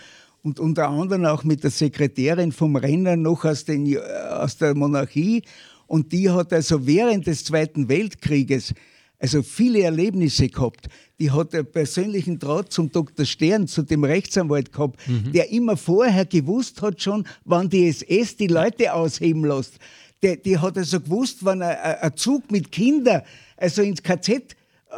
und unter anderem auch mit der Sekretärin vom Renner noch aus, den, aus der Monarchie. Und die hat also während des Zweiten Weltkrieges also viele Erlebnisse gehabt. Die hat einen persönlichen Draht zum Dr. Stern, zu dem Rechtsanwalt gehabt, der immer vorher gewusst hat schon, wann die SS die Leute ausheben lässt. Die, die hat also gewusst, wann ein, ein Zug mit Kindern also ins KZ äh,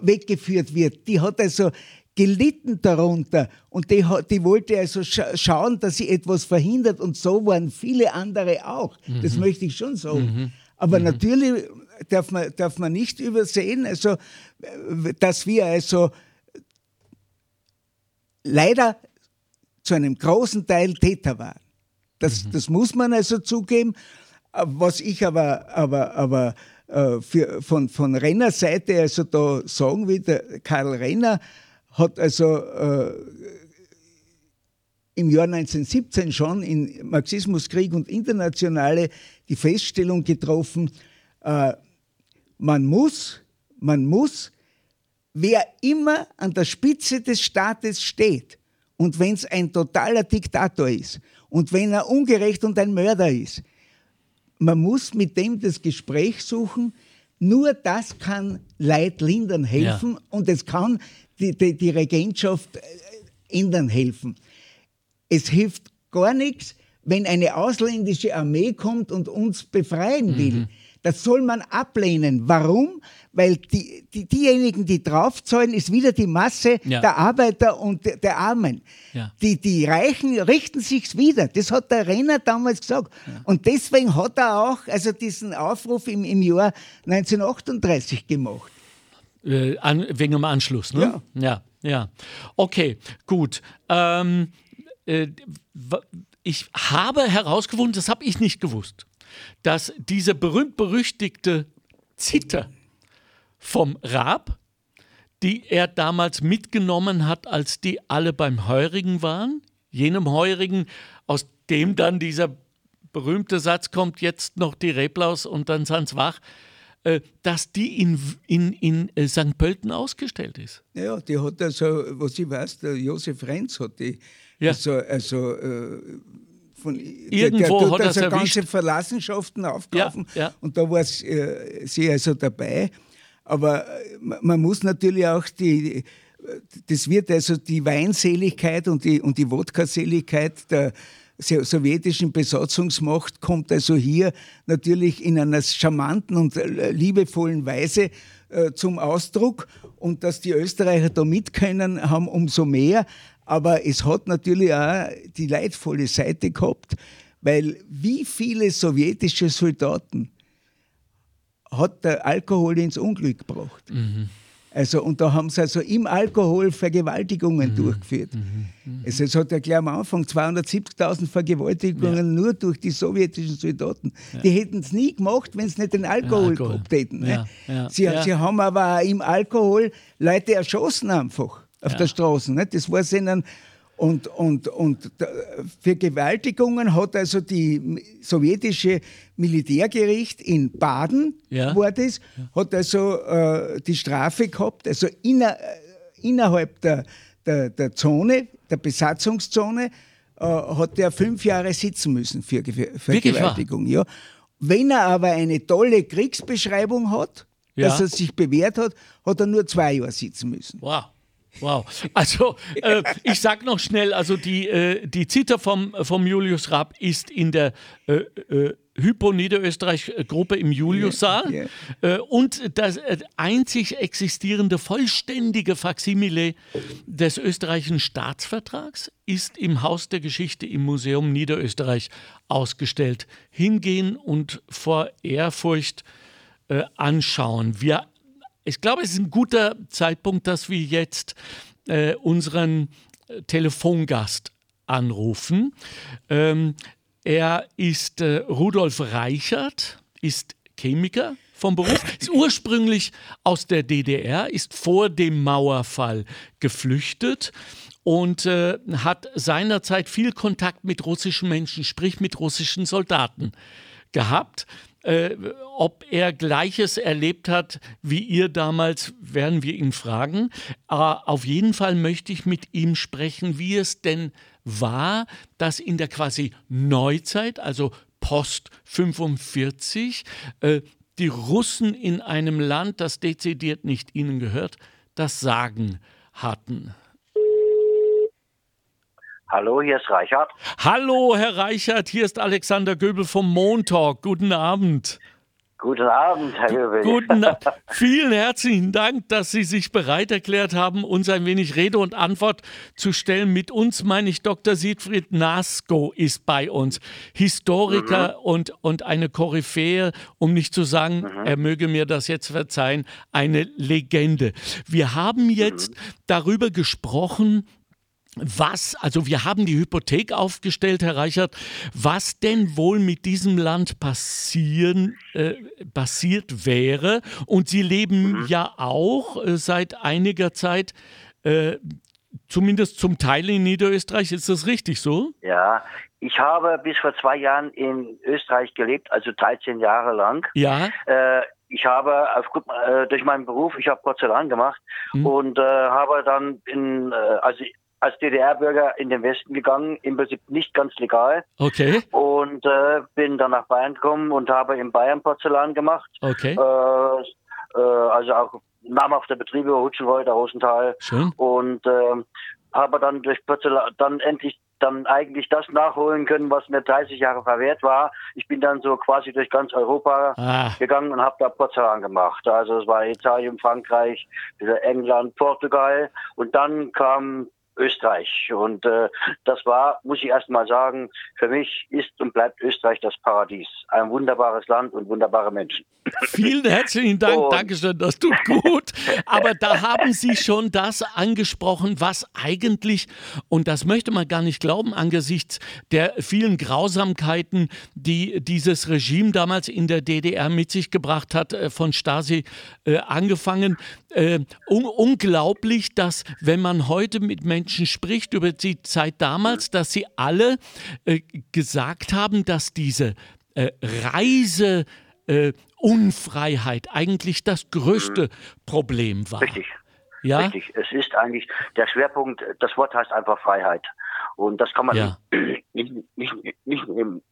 weggeführt wird. Die hat also gelitten darunter und die, die wollte also scha schauen, dass sie etwas verhindert und so waren viele andere auch. Das möchte ich schon sagen. Aber natürlich darf man, darf man nicht übersehen, also, dass wir also leider zu einem großen Teil Täter waren. Das, das muss man also zugeben. Was ich aber, aber, aber äh, für, von, von Renners Seite also da sagen will, der Karl Renner hat also äh, im Jahr 1917 schon in Marxismus, Krieg und Internationale die Feststellung getroffen, äh, man muss, man muss, wer immer an der Spitze des Staates steht und wenn es ein totaler Diktator ist und wenn er ungerecht und ein Mörder ist, man muss mit dem das Gespräch suchen, Nur das kann Leid lindern helfen ja. und es kann die, die, die Regentschaft äh, ändern helfen. Es hilft gar nichts, wenn eine ausländische Armee kommt und uns befreien will. Mhm. Das soll man ablehnen. Warum? Weil die, die, diejenigen, die draufzahlen, ist wieder die Masse ja. der Arbeiter und der, Armen. Ja. Die, die Reichen richten sich's wieder. Das hat der Renner damals gesagt. Ja. Und deswegen hat er auch also diesen Aufruf im, im Jahr 1938 gemacht. Äh, an, wegen dem Anschluss, ne? Ja. Ja, ja. Okay, gut. Ähm, äh, ich habe herausgefunden, das habe ich nicht gewusst dass diese berühmt-berüchtigte Zither vom Rab, die er damals mitgenommen hat, als die alle beim Heurigen waren, jenem Heurigen, aus dem dann dieser berühmte Satz kommt, jetzt noch die Reblaus und dann sind's wach, äh, dass die in, in, in äh, St. Pölten ausgestellt ist. Ja, die hat also, was ich weiß, der Josef Renz hat die ja. also, also äh, von irgendwo der, der, hat er also ganze Verlassenschaften aufkaufen ja, ja. und da war äh, sie also dabei. Aber äh, man muss natürlich auch die, das wird also die Weinseligkeit und die, und die Wodka-Seligkeit der sowjetischen Besatzungsmacht kommt also hier natürlich in einer charmanten und äh, liebevollen Weise äh, zum Ausdruck. Und dass die Österreicher da mitkönnen, haben umso mehr. Aber es hat natürlich auch die leidvolle Seite gehabt, weil wie viele sowjetische Soldaten hat der Alkohol ins Unglück gebracht. Mhm. Also, und da haben sie also im Alkohol Vergewaltigungen mhm. durchgeführt. Mhm. mhm. Also, es hat ja gleich am Anfang 270.000 Vergewaltigungen ja. nur durch die sowjetischen Soldaten. Ja. Die hätten es nie gemacht, wenn sie nicht den Alkohol, Alkohol. gehabt hätten. Ne? Sie, sie, haben aber auch im Alkohol Leute erschossen einfach auf ja. der Straße. Nicht? Das war ihnen. Und, und, und für Gewaltigungen hat also die sowjetische Militärgericht in Baden, ja. war das, hat also äh, die Strafe gehabt, also inner, äh, innerhalb der, der, der Zone, der Besatzungszone, äh, hat er fünf Jahre sitzen müssen für Vergewaltigung. Ja. Wenn er aber eine tolle Kriegsbeschreibung hat, ja. dass er sich bewährt hat, hat er nur zwei Jahre sitzen müssen. Wow. Wow. Also äh, ich sag noch schnell, also die, äh, die Zither vom, vom Julius Raab ist in der äh, äh Hypo Niederösterreich-Gruppe im Juliussaal yeah, yeah. und das äh, einzig existierende vollständige Faksimile des österreichischen Staatsvertrags ist im Haus der Geschichte im Museum Niederösterreich ausgestellt. Hingehen und vor Ehrfurcht äh, anschauen. Wir ich glaube, es ist ein guter Zeitpunkt, dass wir jetzt äh, unseren äh, Telefongast anrufen. Ähm, er ist äh, Rudolf Reichert, ist Chemiker vom Beruf, ist ursprünglich aus der DDR, ist vor dem Mauerfall geflüchtet und äh, hat seinerzeit viel Kontakt mit russischen Menschen, sprich mit russischen Soldaten gehabt. Äh, ob er Gleiches erlebt hat wie ihr damals, werden wir ihn fragen. Aber auf jeden Fall möchte ich mit ihm sprechen, wie es denn war, dass in der quasi Neuzeit, also Post 45, äh, die Russen in einem Land, das dezidiert nicht ihnen gehört, das Sagen hatten. Hallo, hier ist Reichert. Hallo, Herr Reichert, hier ist Alexander Göbel vom Montalk. Guten Abend. Guten Abend, Herr Göbel. Guten Abend. Vielen herzlichen Dank, dass Sie sich bereit erklärt haben, uns ein wenig Rede und Antwort zu stellen. Mit uns meine ich Dr. Siegfried Nasko ist bei uns. Historiker mhm. und, und eine Koryphäe, um nicht zu sagen, mhm. er möge mir das jetzt verzeihen, eine Legende. Wir haben jetzt mhm. darüber gesprochen, was, also wir haben die Hypothek aufgestellt, Herr Reichert, was denn wohl mit diesem Land passieren, äh, passiert wäre. Und Sie leben mhm. ja auch äh, seit einiger Zeit, äh, zumindest zum Teil in Niederösterreich. Ist das richtig so? Ja, ich habe bis vor zwei Jahren in Österreich gelebt, also 13 Jahre lang. Ja. Äh, ich habe aufgrund, äh, durch meinen Beruf, ich habe Porzellan gemacht mhm. und äh, habe dann in, äh, also als DDR-Bürger in den Westen gegangen, im Prinzip nicht ganz legal. Okay. Und äh, bin dann nach Bayern gekommen und habe in Bayern Porzellan gemacht. Okay. Äh, äh, also auch namhafte Betriebe, Hutschenreuter, Rosenthal. Schön. Und äh, habe dann durch Porzellan dann endlich dann eigentlich das nachholen können, was mir 30 Jahre verwehrt war. Ich bin dann so quasi durch ganz Europa Ah. gegangen und habe da Porzellan gemacht. Also es war Italien, Frankreich, England, Portugal und dann kam Österreich. Und äh, das war, muss ich erst mal sagen, für mich ist und bleibt Österreich das Paradies. Ein wunderbares Land und wunderbare Menschen. Vielen herzlichen Dank, Und- Dankeschön, das tut gut. Aber da haben Sie schon das angesprochen, was eigentlich, und das möchte man gar nicht glauben, angesichts der vielen Grausamkeiten, die dieses Regime damals in der DDR mit sich gebracht hat, äh, von Stasi äh, angefangen. Äh, un unglaublich, dass wenn man heute mit Menschen spricht über die Zeit damals, dass sie alle äh, gesagt haben, dass diese äh, Reise äh, Unfreiheit eigentlich das größte Problem war. Richtig. Ja, Richtig. Es ist eigentlich der Schwerpunkt, das Wort heißt einfach Freiheit. Und das kann man Ja. nicht, nicht, nicht nehmen.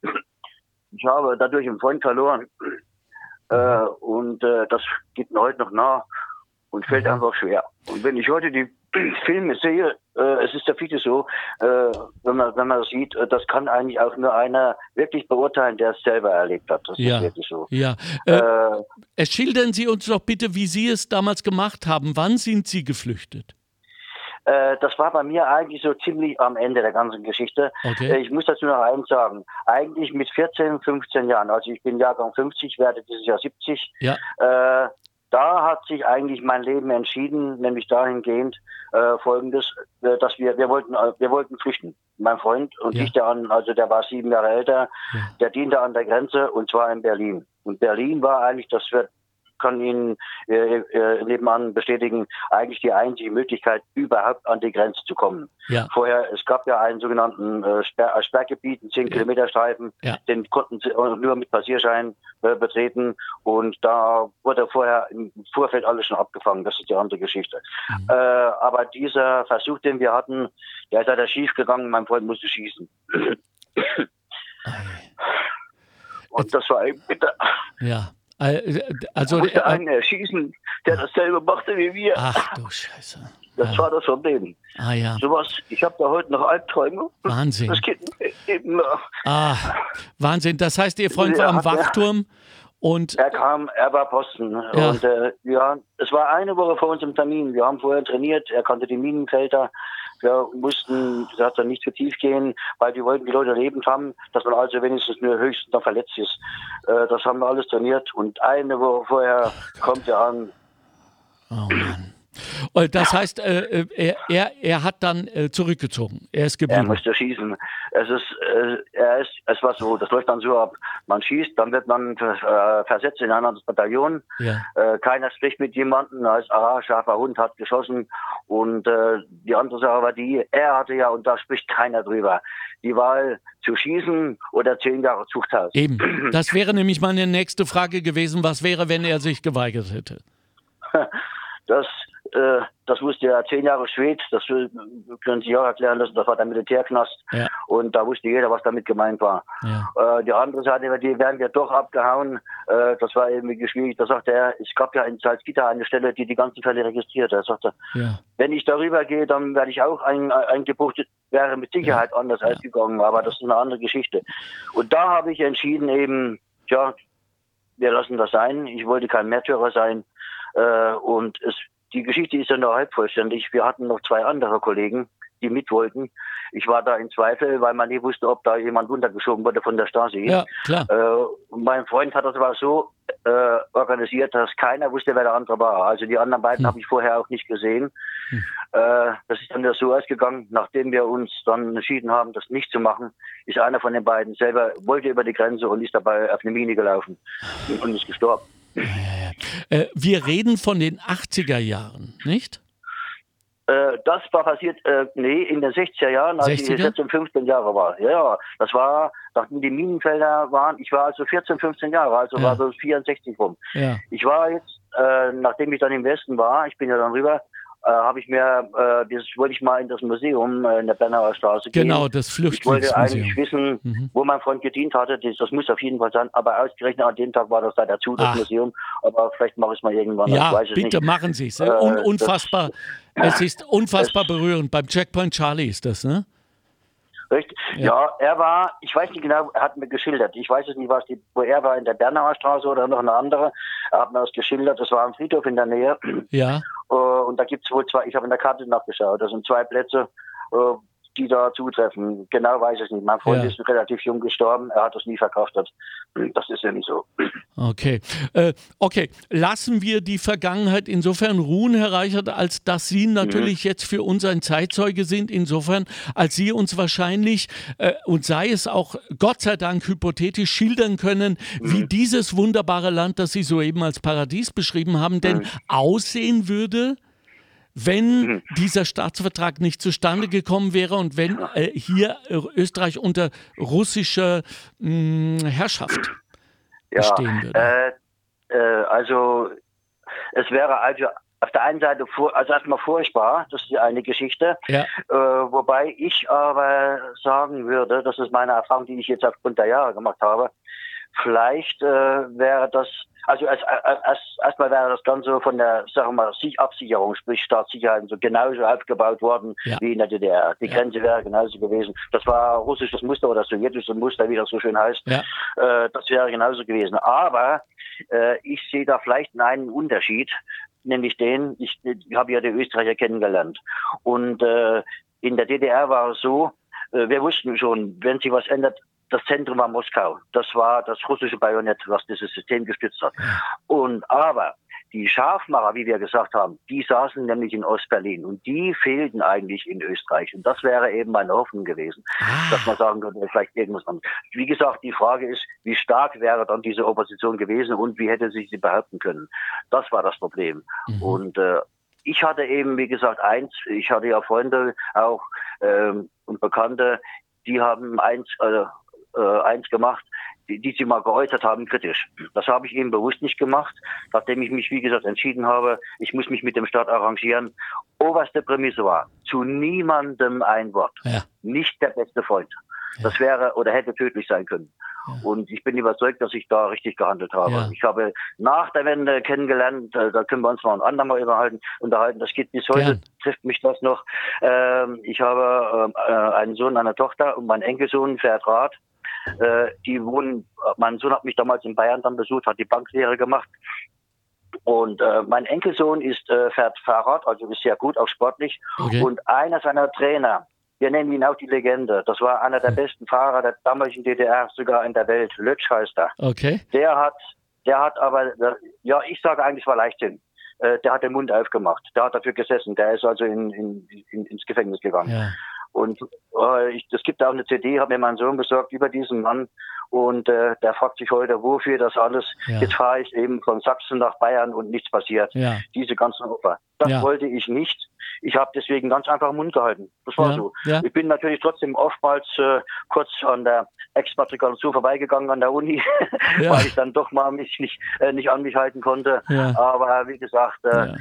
Ich habe dadurch einen Freund verloren. Äh, und äh, das geht mir heute noch nah und fällt einfach schwer. Und wenn ich heute die Filme sehe, äh, es ist ja vieles so, äh, wenn man wenn man sieht, äh, das kann eigentlich auch nur einer wirklich beurteilen, der es selber erlebt hat. Das Ja. ist wirklich so. ja. Äh, Äh, äh, schildern Sie uns doch bitte, wie Sie es damals gemacht haben. Wann sind Sie geflüchtet? Äh, das war bei mir eigentlich so ziemlich am Ende der ganzen Geschichte. Okay. Ich muss dazu noch eins sagen. Eigentlich mit 14, 15 Jahren, also ich bin Jahrgang 50, werde dieses Jahr 70, Ja, äh, da hat sich eigentlich mein Leben entschieden, nämlich dahingehend äh, folgendes, äh, dass wir, wir wollten, äh, wir wollten flüchten. Mein Freund und Ja. ich, der an, also der war sieben Jahre älter, Ja. der diente an der Grenze und zwar in Berlin. Und Berlin war eigentlich, das wird, kann Ihnen äh, äh, nebenan bestätigen, eigentlich die einzige Möglichkeit, überhaupt an die Grenze zu kommen. ja, Vorher, es gab ja einen sogenannten äh, Sperr, äh, Sperrgebiet, einen 10 Ja. Kilometer Streifen, Ja. den konnten sie nur mit Passierschein äh, betreten und da wurde vorher im Vorfeld alles schon abgefangen. Das ist die andere Geschichte. Mhm. Äh, aber dieser Versuch, den wir hatten, der ist leider schief gegangen. Mein Freund musste schießen. Und das war eben bitter. ja. Äh, Also, musste äh, einen erschießen, der dasselbe machte wie wir. ach du Scheiße. das war das Problem. Ah ja, Sowas, ich habe da heute noch Albträume. Wahnsinn. Das geht eben nach. Ah, Wahnsinn. Das heißt, Ihr Freund war am. Wachturm und Er kam, er war Posten. Ja. Und äh, ja, es war eine Woche vor unserem Termin. Wir haben vorher trainiert, er kannte die Minenfelder. Wir mussten, das hat dann nicht zu tief gehen, weil die wollten die Leute lebend haben, dass man also wenigstens nur höchstens noch verletzt ist. Äh, das haben wir alles trainiert. Und eine Woche vorher kommt er an. Oh Mann. Und Das heißt, äh, er, er, er hat dann äh, zurückgezogen. Er ist Er geblieben. musste schießen. Es ist, äh, er ist, es war so, das läuft dann so ab. Man schießt, dann wird man äh, versetzt in ein anderes Bataillon. Ja, Äh, keiner spricht mit jemandem, als aha, scharfer Hund hat geschossen. Und äh, die andere Sache war die, er hatte ja, und da spricht keiner drüber, die Wahl zu schießen oder zehn Jahre Zuchthaus. eben. Das wäre nämlich meine nächste Frage gewesen. Was wäre, wenn er sich geweigert hätte? Das, äh, das wusste er zehn Jahre Schwed, das können Sie auch erklären lassen, das war der Militärknast. Ja. Und da wusste jeder, was damit gemeint war. Ja. Äh, die andere Seite, die werden wir doch abgehauen. Äh, das war irgendwie schwierig. Da sagte er, es gab ja in Salzgitter eine Stelle, die die ganzen Fälle registriert. Er sagte, Ja. wenn ich darüber gehe, dann werde ich auch ein, eingebucht. Wäre mit Sicherheit anders ausgegangen, aber das ist eine andere Geschichte. Und da habe ich entschieden eben, ja, wir lassen das sein. Ich wollte kein Märtyrer sein. Äh, und es, die Geschichte ist ja nur halb vollständig. Wir hatten noch zwei andere Kollegen, die mit wollten. Ich war da in Zweifel, weil man nie wusste, ob da jemand runtergeschoben wurde von der Stasi. ja, klar. Äh, mein Freund hat das aber so äh, organisiert, dass keiner wusste, wer der andere war. Also die anderen beiden Hm. habe ich vorher auch nicht gesehen. Hm. Äh, das ist dann ja so ausgegangen, nachdem wir uns dann entschieden haben, das nicht zu machen, ist einer von den beiden selber, wollte über die Grenze und ist dabei auf eine Mine gelaufen und ist gestorben. Äh, wir reden von den 80er Jahren, nicht? Äh, das war passiert, äh, nee, in den 60er Jahren, als 60er? ich 14, 15 Jahre war. Ja, Ja, das war, nachdem die Minenfelder waren, ich war also 14, 15 Jahre, also Ja. war so 64 rum. Ja. Ich war jetzt, äh, nachdem ich dann im Westen war, ich bin ja dann rüber, äh, habe ich mir, äh, das wollte ich mal in das Museum äh, in der Bernauer Straße gehen. Genau, das Flüchtlingsmuseum. Ich wollte eigentlich wissen, mhm. wo mein Freund gedient hatte. Das, das, muss auf jeden Fall sein. Aber ausgerechnet an dem Tag war das leider zu, das Ach. Museum. Aber vielleicht mache ich es mal irgendwann. Ja, bitte nicht. machen Sie es. Un äh, unfassbar. Das, es ist unfassbar berührend. Beim Checkpoint Charlie ist das, ne? Richtig? Ja. ja. er war, ich weiß nicht genau, er hat mir geschildert. Ich weiß es nicht, was die, wo er war, in der Bernauer Straße oder noch eine andere. Er hat mir das geschildert. Das war ein Friedhof in der Nähe. Ja. Äh, und da gibt es wohl zwei, ich habe in der Karte nachgeschaut, das sind zwei Plätze, äh, die da zutreffen. Genau weiß ich es nicht. Mein Freund ja. ist relativ jung gestorben, er hat das nie verkraftet. Das ist ja nicht so. Okay. Äh, okay, lassen wir die Vergangenheit insofern ruhen, Herr Reichert, als dass Sie natürlich mhm. jetzt für uns ein Zeitzeuge sind, insofern, als Sie uns wahrscheinlich, äh, und sei es auch Gott sei Dank hypothetisch, schildern können, mhm. wie dieses wunderbare Land, das Sie soeben als Paradies beschrieben haben, denn mhm. aussehen würde, wenn mhm. dieser Staatsvertrag nicht zustande gekommen wäre und wenn äh, hier Österreich unter russischer mh, hm, Herrschaft ja, bestehen würde? Äh, äh, also es wäre also auf der einen Seite also erstmal furchtbar, das ist die eine Geschichte. Ja. Äh, wobei ich aber sagen würde, das ist meine Erfahrung, die ich jetzt aufgrund der Jahre gemacht habe, vielleicht äh, wäre das also erst, erst, erstmal wäre das Ganze von der, sagen wir mal, Absicherung, sprich Staatssicherheit, so genauso aufgebaut worden ja. wie in der DDR. Die ja. Grenze wäre genauso gewesen. Das war russisches Muster oder sowjetisches Muster, wie das so schön heißt. Ja. Äh, das wäre genauso gewesen. Aber äh, ich sehe da vielleicht einen Unterschied, nämlich den, ich, ich habe ja die Österreicher kennengelernt. Und äh, in der DDR war es so, äh, wir wussten schon, wenn sich was ändert, das Zentrum war Moskau. Das war das russische Bajonett, was dieses System gestützt hat. Und aber die Scharfmacher, wie wir gesagt haben, die saßen nämlich in Ostberlin und die fehlten eigentlich in Österreich. Und das wäre eben meine Hoffnung gewesen, ah. dass man sagen könnte, vielleicht irgendwas anderes. Wie gesagt, die Frage ist, wie stark wäre dann diese Opposition gewesen und wie hätte sich sie behaupten können? Das war das Problem. Mhm. Und äh, ich hatte eben, wie gesagt, eins, ich hatte ja Freunde auch ähm, und Bekannte, die haben eins, äh, äh, eins gemacht, die, die sie mal geäußert haben, kritisch. Das habe ich eben bewusst nicht gemacht, nachdem ich mich, wie gesagt, entschieden habe, ich muss mich mit dem Staat arrangieren. Oberste Prämisse war, zu niemandem ein Wort. Ja. Nicht der beste Freund. Das wäre oder hätte tödlich sein können. Ja. Und ich bin überzeugt, dass ich da richtig gehandelt habe. Ja. Ich habe nach der Wende kennengelernt, äh, da können wir uns noch ein andermal unterhalten, unterhalten. Das geht bis heute, Gern. trifft mich das noch. Ähm, ich habe äh, einen Sohn, eine Tochter und mein Enkelsohn fährt Rad. Äh, die wohnen, mein Sohn hat mich damals in Bayern dann besucht, hat die Banklehre gemacht. Und äh, mein Enkelsohn ist, äh, fährt Fahrrad, also ist sehr gut, auch sportlich. Okay. Und einer seiner Trainer, wir nennen ihn auch die Legende, das war einer der hm. besten Fahrer der damaligen DDR, sogar in der Welt, Lötsch heißt er. Okay. Der hat, der hat aber, ja, ich sage eigentlich, war leichthin. Äh, der hat den Mund aufgemacht, der hat dafür gesessen, der ist also in, in, in, ins Gefängnis gegangen. Ja. Und äh, ich, es gibt auch eine CD, hat mir mein Sohn besorgt über diesen Mann. Und äh, der fragt sich heute, wofür das alles. Ja. Jetzt fahre ich eben von Sachsen nach Bayern und nichts passiert. Ja. Diese ganzen Opfer. Das ja. wollte ich nicht. Ich habe deswegen ganz einfach Mund gehalten. Das war so. Ich bin natürlich trotzdem oftmals äh, kurz an der Exmatrikulation vorbeigegangen an der Uni, weil ich dann doch mal mich nicht, äh, nicht an mich halten konnte. Aber wie gesagt, äh,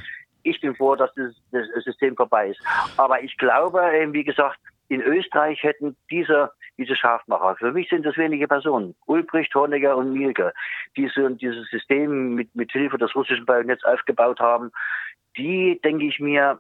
ich bin froh, dass das, das System vorbei ist. Aber ich glaube, wie gesagt, in Österreich hätten diese, diese Schafmacher, für mich sind das wenige Personen, Ulbricht, Horniger und Mielke, die so dieses System mit, mit Hilfe des russischen Bajonetts aufgebaut haben, die, denke ich mir,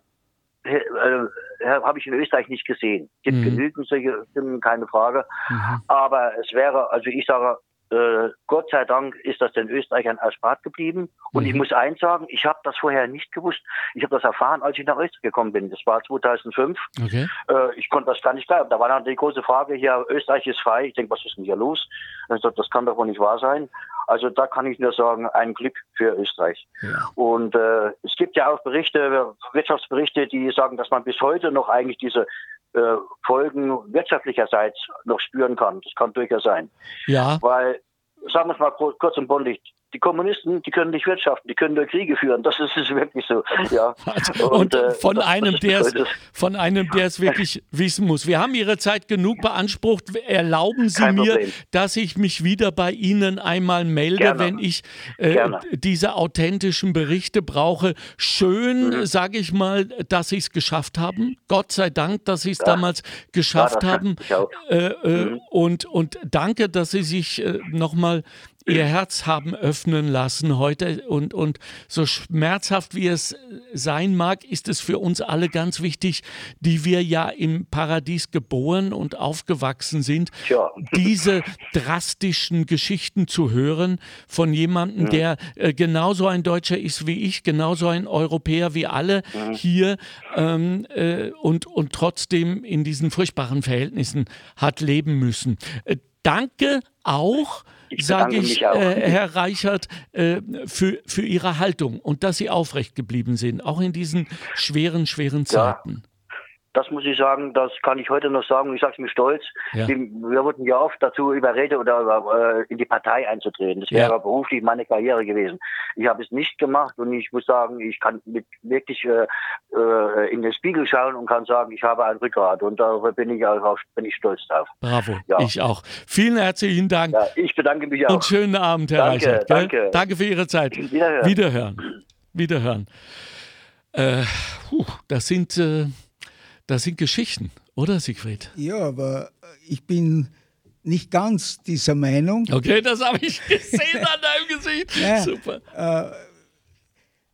äh, äh, habe ich in Österreich nicht gesehen. Es gibt mhm. genügend solche Stimmen, keine Frage. Mhm. Aber es wäre, also ich sage, äh, Gott sei Dank ist das den Österreichern erspart geblieben. Und mhm. ich muss eins sagen, ich habe das vorher nicht gewusst. Ich habe das erfahren, als ich nach Österreich gekommen bin. Das war 2005. Okay. Äh, ich konnte das gar nicht glauben. Da war dann die große Frage hier, Österreich ist frei. Ich denke, was ist denn hier los? Also, das kann doch wohl nicht wahr sein. Also da kann ich nur sagen, ein Glück für Österreich. Ja. Und äh, es gibt ja auch Berichte, Wirtschaftsberichte, die sagen, dass man bis heute noch eigentlich diese äh, Folgen wirtschaftlicherseits noch spüren kann. Das kann durchaus sein. Ja. Weil, sagen wir es mal kurz und bondig, die Kommunisten, die können nicht wirtschaften, die können nur Kriege führen. Das ist, ist wirklich so. Ja. Und, und äh, von, das, einem, der es, von einem, der es wirklich wissen muss. Wir haben Ihre Zeit genug beansprucht. Erlauben Sie mir, dass ich mich wieder bei Ihnen einmal melde, Gerne. wenn ich äh, diese authentischen Berichte brauche. Schön, mhm. sage ich mal, dass Sie es geschafft haben. Gott sei Dank, dass Sie es ja. damals geschafft ja, haben. Äh, äh, mhm. und, und danke, dass Sie sich äh, nochmal ihr Herz haben öffnen lassen heute. Und, und so schmerzhaft wie es sein mag, ist es für uns alle ganz wichtig, die wir ja im Paradies geboren und aufgewachsen sind, ja. diese drastischen Geschichten zu hören von jemandem, mhm. der äh, genauso ein Deutscher ist wie ich, genauso ein Europäer wie alle mhm. hier ähm, äh, und, und trotzdem in diesen furchtbaren Verhältnissen hat leben müssen. Äh, danke auch sage ich, äh, Herr Reichert, äh, für, für Ihre Haltung und dass Sie aufrecht geblieben sind, auch in diesen schweren, schweren Zeiten. Ja. Das muss ich sagen, das kann ich heute noch sagen. Ich sage es mir stolz. Ja. Wir, wurden ja oft dazu überredet oder äh, in die Partei einzutreten. Das wäre ja. beruflich meine Karriere gewesen. Ich habe es nicht gemacht und ich muss sagen, ich kann mit wirklich äh, äh, in den Spiegel schauen und kann sagen, ich habe ein Rückgrat und darüber bin ich auch bin ich stolz drauf. Bravo, ja. ich auch. Vielen herzlichen Dank. ich bedanke mich auch. Und schönen Abend, Herr danke, Reichert. Danke. danke für Ihre Zeit. Wiederhören. Wiederhören. Wiederhören. Äh, puh, das sind äh, das sind Geschichten, oder Siegfried? Ja, aber ich bin nicht ganz dieser Meinung. Okay, das habe ich gesehen an deinem Gesicht. Ja, Super. Äh,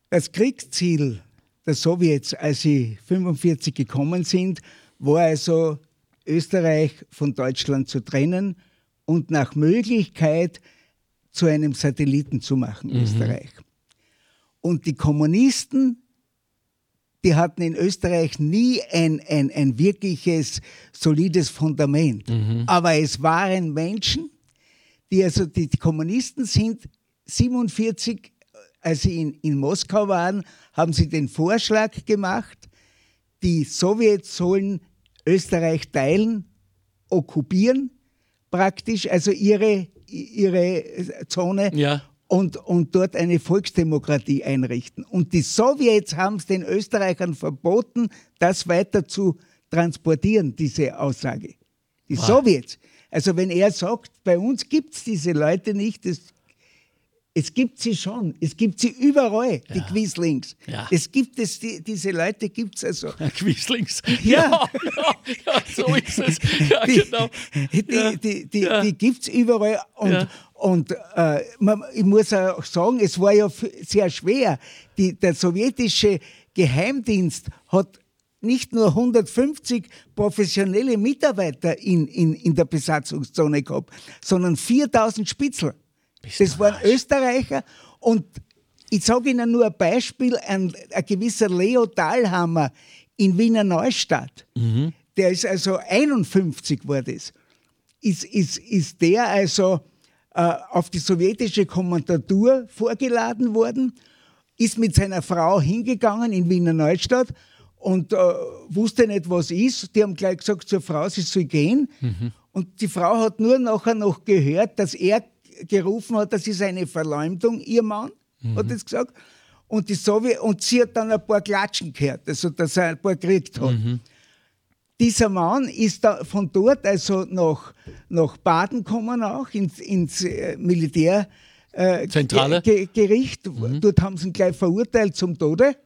das Kriegsziel der Sowjets, als sie 1945 gekommen sind, war also Österreich von Deutschland zu trennen und nach Möglichkeit zu einem Satelliten zu machen, mhm. Österreich. Und die Kommunisten die hatten in Österreich nie ein, ein, ein wirkliches, solides Fundament. Mhm. Aber es waren Menschen, die also die, Kommunisten sind 47, als sie in, in Moskau waren, haben sie den Vorschlag gemacht, die Sowjets sollen Österreich teilen, okkupieren praktisch, also ihre, ihre Zone ja und, und dort eine Volksdemokratie einrichten. Und die Sowjets haben es den Österreichern verboten, das weiter zu transportieren, diese Aussage. Die wow. Sowjets. Also wenn er sagt, bei uns gibt es diese Leute nicht, das es gibt sie schon. Es gibt sie überall, die ja. Quislings. Ja. Es gibt es, die, diese Leute gibt es also. Ja, Quislings. Ja. ja. so ist es. Ja, die, genau. Die, die, die, die gibt es überall. Und, und äh, man, ich muss auch sagen, es war ja sehr schwer. Die, der sowjetische Geheimdienst hat nicht nur 150 professionelle Mitarbeiter in, in, in der Besatzungszone gehabt, sondern 4000 Spitzel. Das waren Österreicher und ich sage Ihnen nur ein Beispiel, ein, ein gewisser Leo Dahlhammer in Wiener Neustadt, mhm. der ist also 51 war das, ist, ist, ist der also auf die sowjetische Kommandatur vorgeladen worden, ist mit seiner Frau hingegangen in Wiener Neustadt und äh, wusste nicht, was ist. Die haben gleich gesagt zur Frau, sie soll gehen. Mhm. Und die Frau hat nur nachher noch gehört, dass er gerufen hat, das ist eine Verleumdung, ihr Mann, mhm. hat es gesagt. Und, die Sowjet, und sie hat dann ein paar Klatschen gehört, also dass er ein paar gekriegt hat. Mhm. Dieser Mann ist da von dort also nach, nach Baden gekommen, auch ins, ins äh, Militär. Äh, Zentrale? Ge Gericht. Mhm. Dort haben sie ihn gleich verurteilt zum Tode.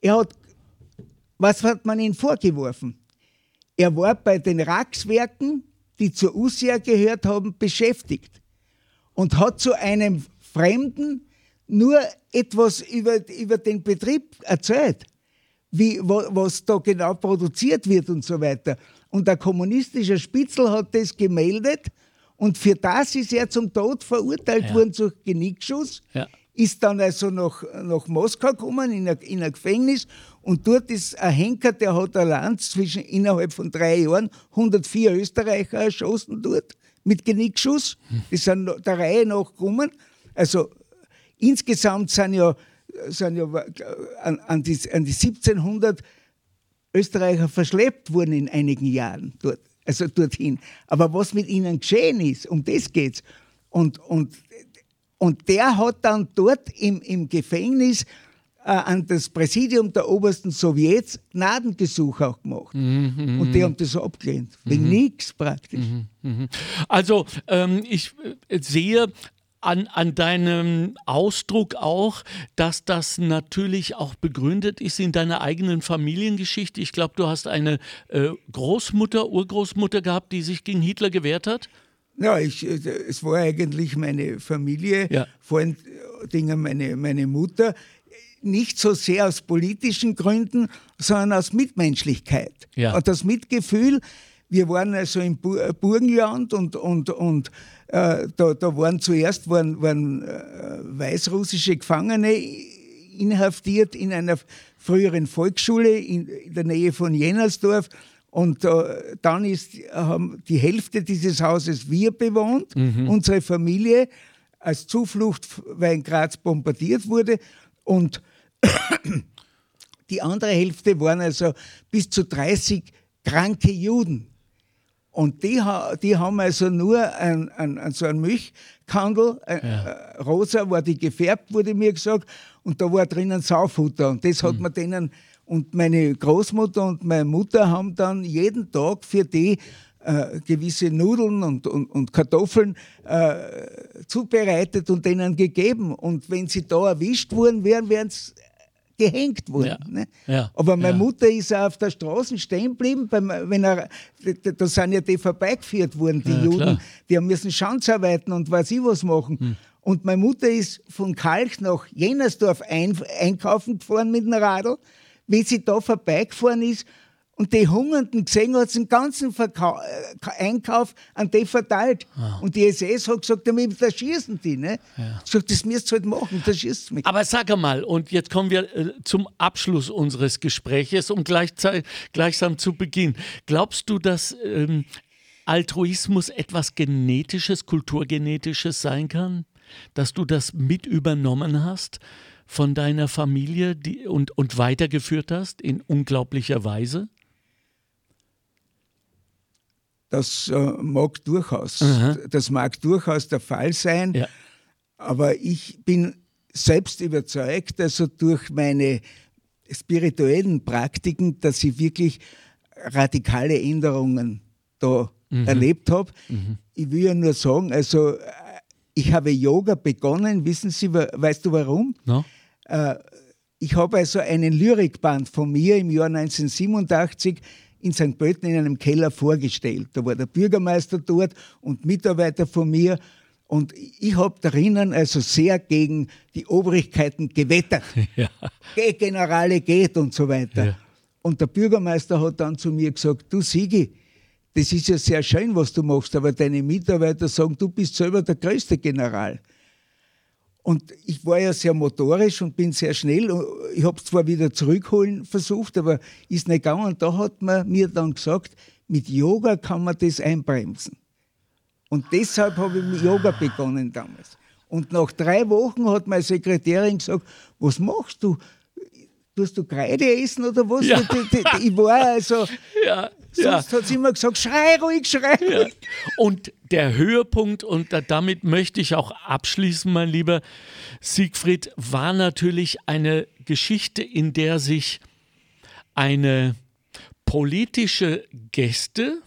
Er hat, was hat man ihm vorgeworfen? Er war bei den Rackswerken, die zur USIA gehört haben, beschäftigt und hat zu einem Fremden nur etwas über, über den Betrieb erzählt, wie, was da genau produziert wird und so weiter. Und der kommunistische Spitzel hat das gemeldet und für das ist er zum Tod verurteilt ja. worden durch Genickschuss. Ja. Ist dann also nach, nach Moskau gekommen, in ein, in ein Gefängnis. Und dort ist ein Henker, der hat ein Land zwischen innerhalb von drei Jahren 104 Österreicher erschossen dort mit Genickschuss. Die sind der Reihe nach gekommen. Also insgesamt sind ja, sind ja an, an, die, an die 1700 Österreicher verschleppt worden in einigen Jahren dort, also dorthin. Aber was mit ihnen geschehen ist, um das geht's. Und, und Und der hat dann dort im, im Gefängnis äh, an das Präsidium der obersten Sowjets Gnadengesuch auch gemacht. Mhm, und die haben das abgelehnt. Wegen mhm. nichts praktisch. Mhm, mhm. also ähm, ich äh, sehe an, an deinem Ausdruck auch, dass das natürlich auch begründet ist in deiner eigenen Familiengeschichte. Ich glaube, du hast eine äh, Großmutter, Urgroßmutter gehabt, die sich gegen Hitler gewehrt hat. Ja, ich, äh, es war eigentlich meine Familie, ja. vor allen Dingen meine, meine Mutter, nicht so sehr aus politischen Gründen, sondern aus Mitmenschlichkeit. Ja. Und das Mitgefühl, wir waren also im Burgenland und, und, und äh, da, da waren zuerst waren, waren äh, weißrussische Gefangene inhaftiert in einer früheren Volksschule in, in der Nähe von Jennersdorf. Und äh, dann ist, haben die Hälfte dieses Hauses wir bewohnt, mhm. unsere Familie, als Zuflucht, weil in Graz bombardiert wurde. Und die andere Hälfte waren also bis zu 30 kranke Juden. Und die, die haben also nur ein, ein, ein so ein Milchkandel, ein, ja. Äh, rosa war die gefärbt, wurde mir gesagt, und da war drinnen Saufutter. Und das hat mhm. man denen, und meine Großmutter und meine Mutter haben dann jeden Tag für die äh, gewisse Nudeln und, und, und Kartoffeln äh, zubereitet und denen gegeben. Und wenn sie da erwischt wurden, wären, wären sie gehängt worden. Ja. Ne? Ja. Aber meine ja. Mutter ist auf der Straße stehen geblieben, wenn er, da sind ja die vorbeigeführt worden, die Juden, klar. die haben müssen Schanzarbeiten und weiß ich was machen. Hm. Und meine Mutter ist von Kalk nach Jennersdorf ein, einkaufen gefahren mit dem Radl. Wenn sie da vorbeigefahren ist, und die Hungernden gesehen hat den ganzen Verkau äh, Einkauf an die verteilt. Ah. Und die SS hat gesagt, damit da schießen die. Ne? Ja. Sagt, das müsst ihr halt machen, da schießt mich. Aber sag mal, und jetzt kommen wir äh, zum Abschluss unseres Gespräches, um gleichsam zu Beginn. Glaubst du, dass ähm, Altruismus etwas Genetisches, Kulturgenetisches sein kann? Dass du das mit übernommen hast? von deiner Familie die, und, und weitergeführt hast in unglaublicher Weise? Das äh, mag durchaus, das mag durchaus der Fall sein, ja. aber ich bin selbst überzeugt, also durch meine spirituellen Praktiken, dass ich wirklich radikale Änderungen da mhm. erlebt habe. Mhm. Ich will ja nur sagen, also äh, ich habe Yoga begonnen, wissen Sie, weißt du warum? No. Äh, ich habe also einen Lyrikband von mir im Jahr 1987 in St. Pölten in einem Keller vorgestellt. Da war der Bürgermeister dort und Mitarbeiter von mir. Und ich habe darinnen also sehr gegen die Obrigkeiten gewettert. Ja. Geh, Generale, geht und so weiter. Ja. Und der Bürgermeister hat dann zu mir gesagt, du Sigi, das ist ja sehr schön, was du machst, aber deine Mitarbeiter sagen, du bist selber der größte General. Und ich war ja sehr motorisch und bin sehr schnell. Ich habe es zwar wieder zurückholen versucht, aber ist nicht gegangen. Und da hat man mir dann gesagt, mit Yoga kann man das einbremsen. Und deshalb habe ich mit Yoga begonnen damals. Und nach drei Wochen hat meine Sekretärin gesagt, was machst du? Tust du Kreide essen oder was? Ja. Ich war also, ja. Sonst ja. hat sie immer gesagt, schrei ruhig, schrei ruhig. Ja. Und der Höhepunkt, und damit möchte ich auch abschließen, mein lieber Siegfried, war natürlich eine Geschichte, in der sich eine politische Gäste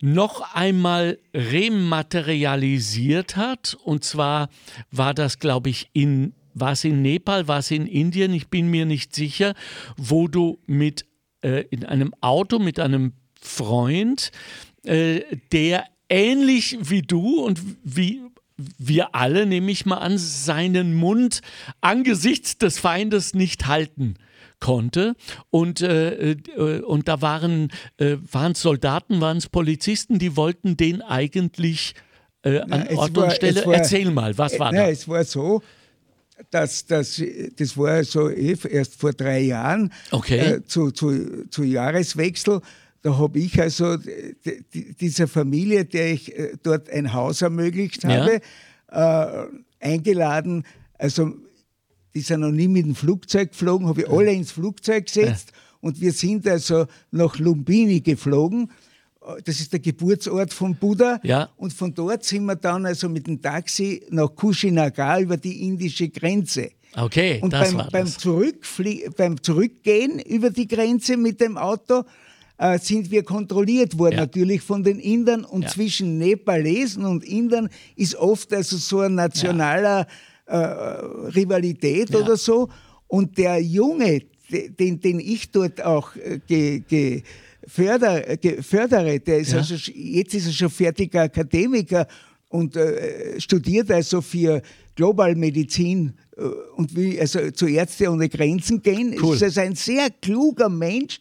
noch einmal rematerialisiert hat. Und zwar war das, glaube ich, in war es in Nepal, war es in Indien, ich bin mir nicht sicher, wo du mit äh, in einem Auto mit einem Freund, äh, der ähnlich wie du und wie wir alle, nehme ich mal an, seinen Mund angesichts des Feindes nicht halten konnte. Und, äh, äh, und da waren äh, es Soldaten, waren es Polizisten, die wollten den eigentlich äh, an na, Ort war, und Stelle. War, Erzähl mal, was war na, da? Es war so, das, das, das war so eh erst vor drei Jahren okay. äh, zu, zu, zu Jahreswechsel. Da habe ich also dieser Familie, der ich äh, dort ein Haus ermöglicht habe, ja. äh, eingeladen. Also die sind noch nie mit dem Flugzeug geflogen, habe ich alle ins Flugzeug gesetzt ja. und wir sind also nach Lumbini geflogen das ist der Geburtsort von Buddha. Ja. Und von dort sind wir dann also mit dem Taxi nach Kushinagar über die indische Grenze. Okay, Und das beim, war beim, das. Zurückflie beim Zurückgehen über die Grenze mit dem Auto äh, sind wir kontrolliert worden, Ja. natürlich von den Indern. Und Ja. zwischen Nepalesen und Indern ist oft also so ein nationaler äh, Rivalität oder so. Und der Junge, de- den, den ich dort auch äh, ge, ge, förder, ge, fördere, der ist Ja. also, jetzt ist er schon fertiger Akademiker und äh, studiert also für Globalmedizin äh, und will also zu Ärzte ohne Grenzen gehen. Cool. Ist also ein sehr kluger Mensch.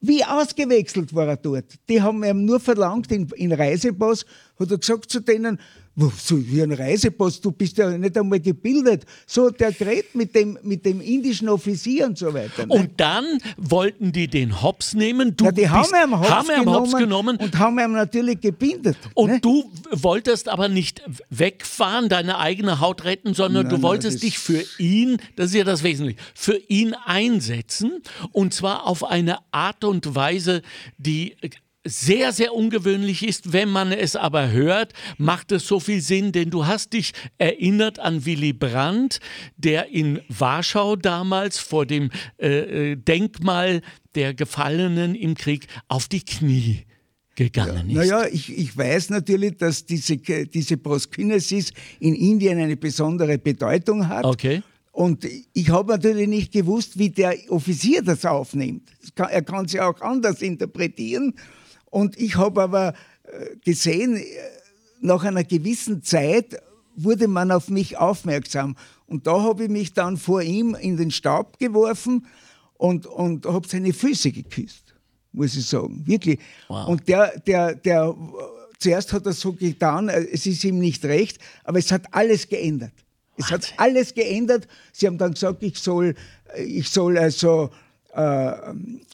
Wie ausgewechselt war er dort? Die haben ihm nur verlangt, in, in Reisepass, hat er gesagt zu denen, "Wo, so wie ein Reisepass, du bist ja nicht einmal gebildet. So der geredet mit dem, mit dem indischen Offizier und so weiter. ne? Und dann wollten die den Hops nehmen. Du ja, die haben ihn Hops, haben genommen, Hops genommen. und haben ihn natürlich gebindet. Und ne? du wolltest aber nicht wegfahren, deine eigene Haut retten, sondern Nein, du nein, wolltest das- dich für ihn, das ist ja das Wesentliche, für ihn einsetzen. Und zwar auf eine Art und Weise, die sehr, sehr ungewöhnlich ist. Wenn man es aber hört, macht es so viel Sinn, denn du hast dich erinnert an Willy Brandt, der in Warschau damals vor dem äh, äh, Denkmal der Gefallenen im Krieg auf die Knie gegangen ist. Naja, ich, ich weiß natürlich, dass diese, diese Proskinesis in Indien eine besondere Bedeutung hat. Okay. Und ich habe natürlich nicht gewusst, wie der Offizier das aufnimmt. Er kann es ja auch anders interpretieren. Und ich habe aber äh, gesehen, äh, nach einer gewissen Zeit wurde man auf mich aufmerksam. Und da habe ich mich dann vor ihm in den Staub geworfen und, und habe seine Füße geküsst, muss ich sagen. Wirklich. Wow. Und der, der, der, zuerst hat er so getan, äh, es ist ihm nicht recht, aber es hat alles geändert. Es hat alles geändert. Sie haben dann gesagt, ich soll, ich soll also,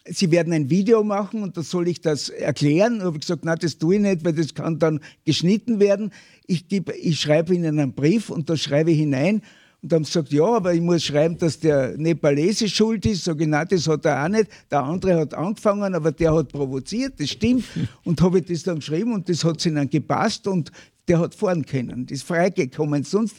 Sie werden ein Video machen und da soll ich das erklären. Da habe ich gesagt, nein, das tue ich nicht, weil das kann dann geschnitten werden. Ich, gebe, ich schreibe Ihnen einen Brief und da schreibe ich hinein. Und dann haben sie gesagt, ja, aber ich muss schreiben, dass der Nepalese schuld ist. Sag ich, nein, das hat er auch nicht. Der andere hat angefangen, aber der hat provoziert, das stimmt. Und habe ich das dann geschrieben und das hat ihnen gepasst und der hat fahren können. Das ist freigekommen. Sonst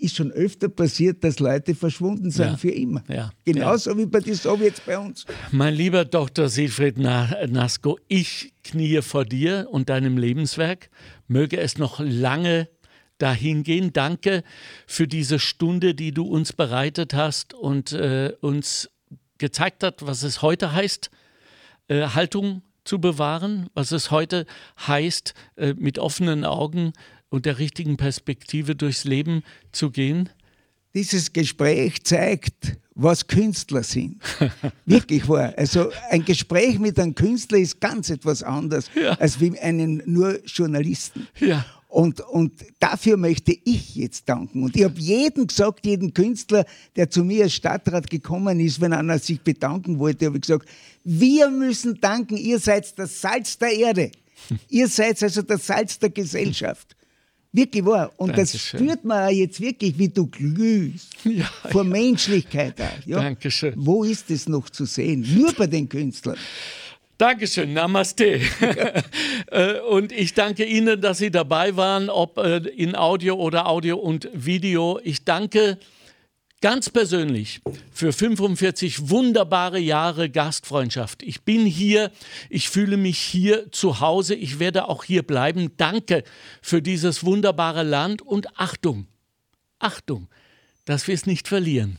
ist schon öfter passiert, dass Leute verschwunden sind Ja. für immer. Ja. Genauso wie bei den Sowjets bei uns. Mein lieber Dr. Siegfried Na- Nasko, ich kniee vor dir und deinem Lebenswerk. Möge es noch lange dahin gehen. Danke für diese Stunde, die du uns bereitet hast und äh, uns gezeigt hat, was es heute heißt, äh, Haltung zu bewahren, was es heute heißt, äh, mit offenen Augen und der richtigen Perspektive durchs Leben zu gehen. Dieses Gespräch zeigt, was Künstler sind. Wirklich wahr. Also ein Gespräch mit einem Künstler ist ganz etwas anderes Ja. als wie einen nur Journalisten. Ja. Und, und dafür möchte ich jetzt danken. Und ich habe jedem gesagt, jeden Künstler, der zu mir als Stadtrat gekommen ist, wenn einer sich bedanken wollte, habe ich gesagt, wir müssen danken, ihr seid das Salz der Erde. Ihr seid also das Salz der Gesellschaft. Wirklich wahr. Und das Dankeschön. spürt man auch jetzt wirklich, wie du glühst. Ja, vor Menschlichkeit auch. Ja. Dankeschön. Wo ist es noch zu sehen? Nur bei den Künstlern. Dankeschön, Namaste. Äh, und ich danke Ihnen, dass Sie dabei waren, ob äh, in Audio oder Audio und Video. Ich danke ganz persönlich für 45 wunderbare Jahre Gastfreundschaft. Ich bin hier, ich fühle mich hier zu Hause, ich werde auch hier bleiben. Danke für dieses wunderbare Land und Achtung, Achtung, dass wir es nicht verlieren.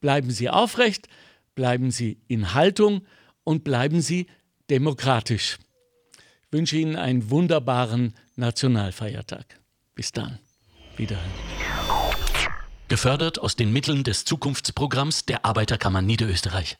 Bleiben Sie aufrecht, bleiben Sie in Haltung und bleiben Sie demokratisch. Ich wünsche Ihnen einen wunderbaren Nationalfeiertag. Bis dann. Wiederhören. Gefördert aus den Mitteln des Zukunftsprogramms der Arbeiterkammer Niederösterreich.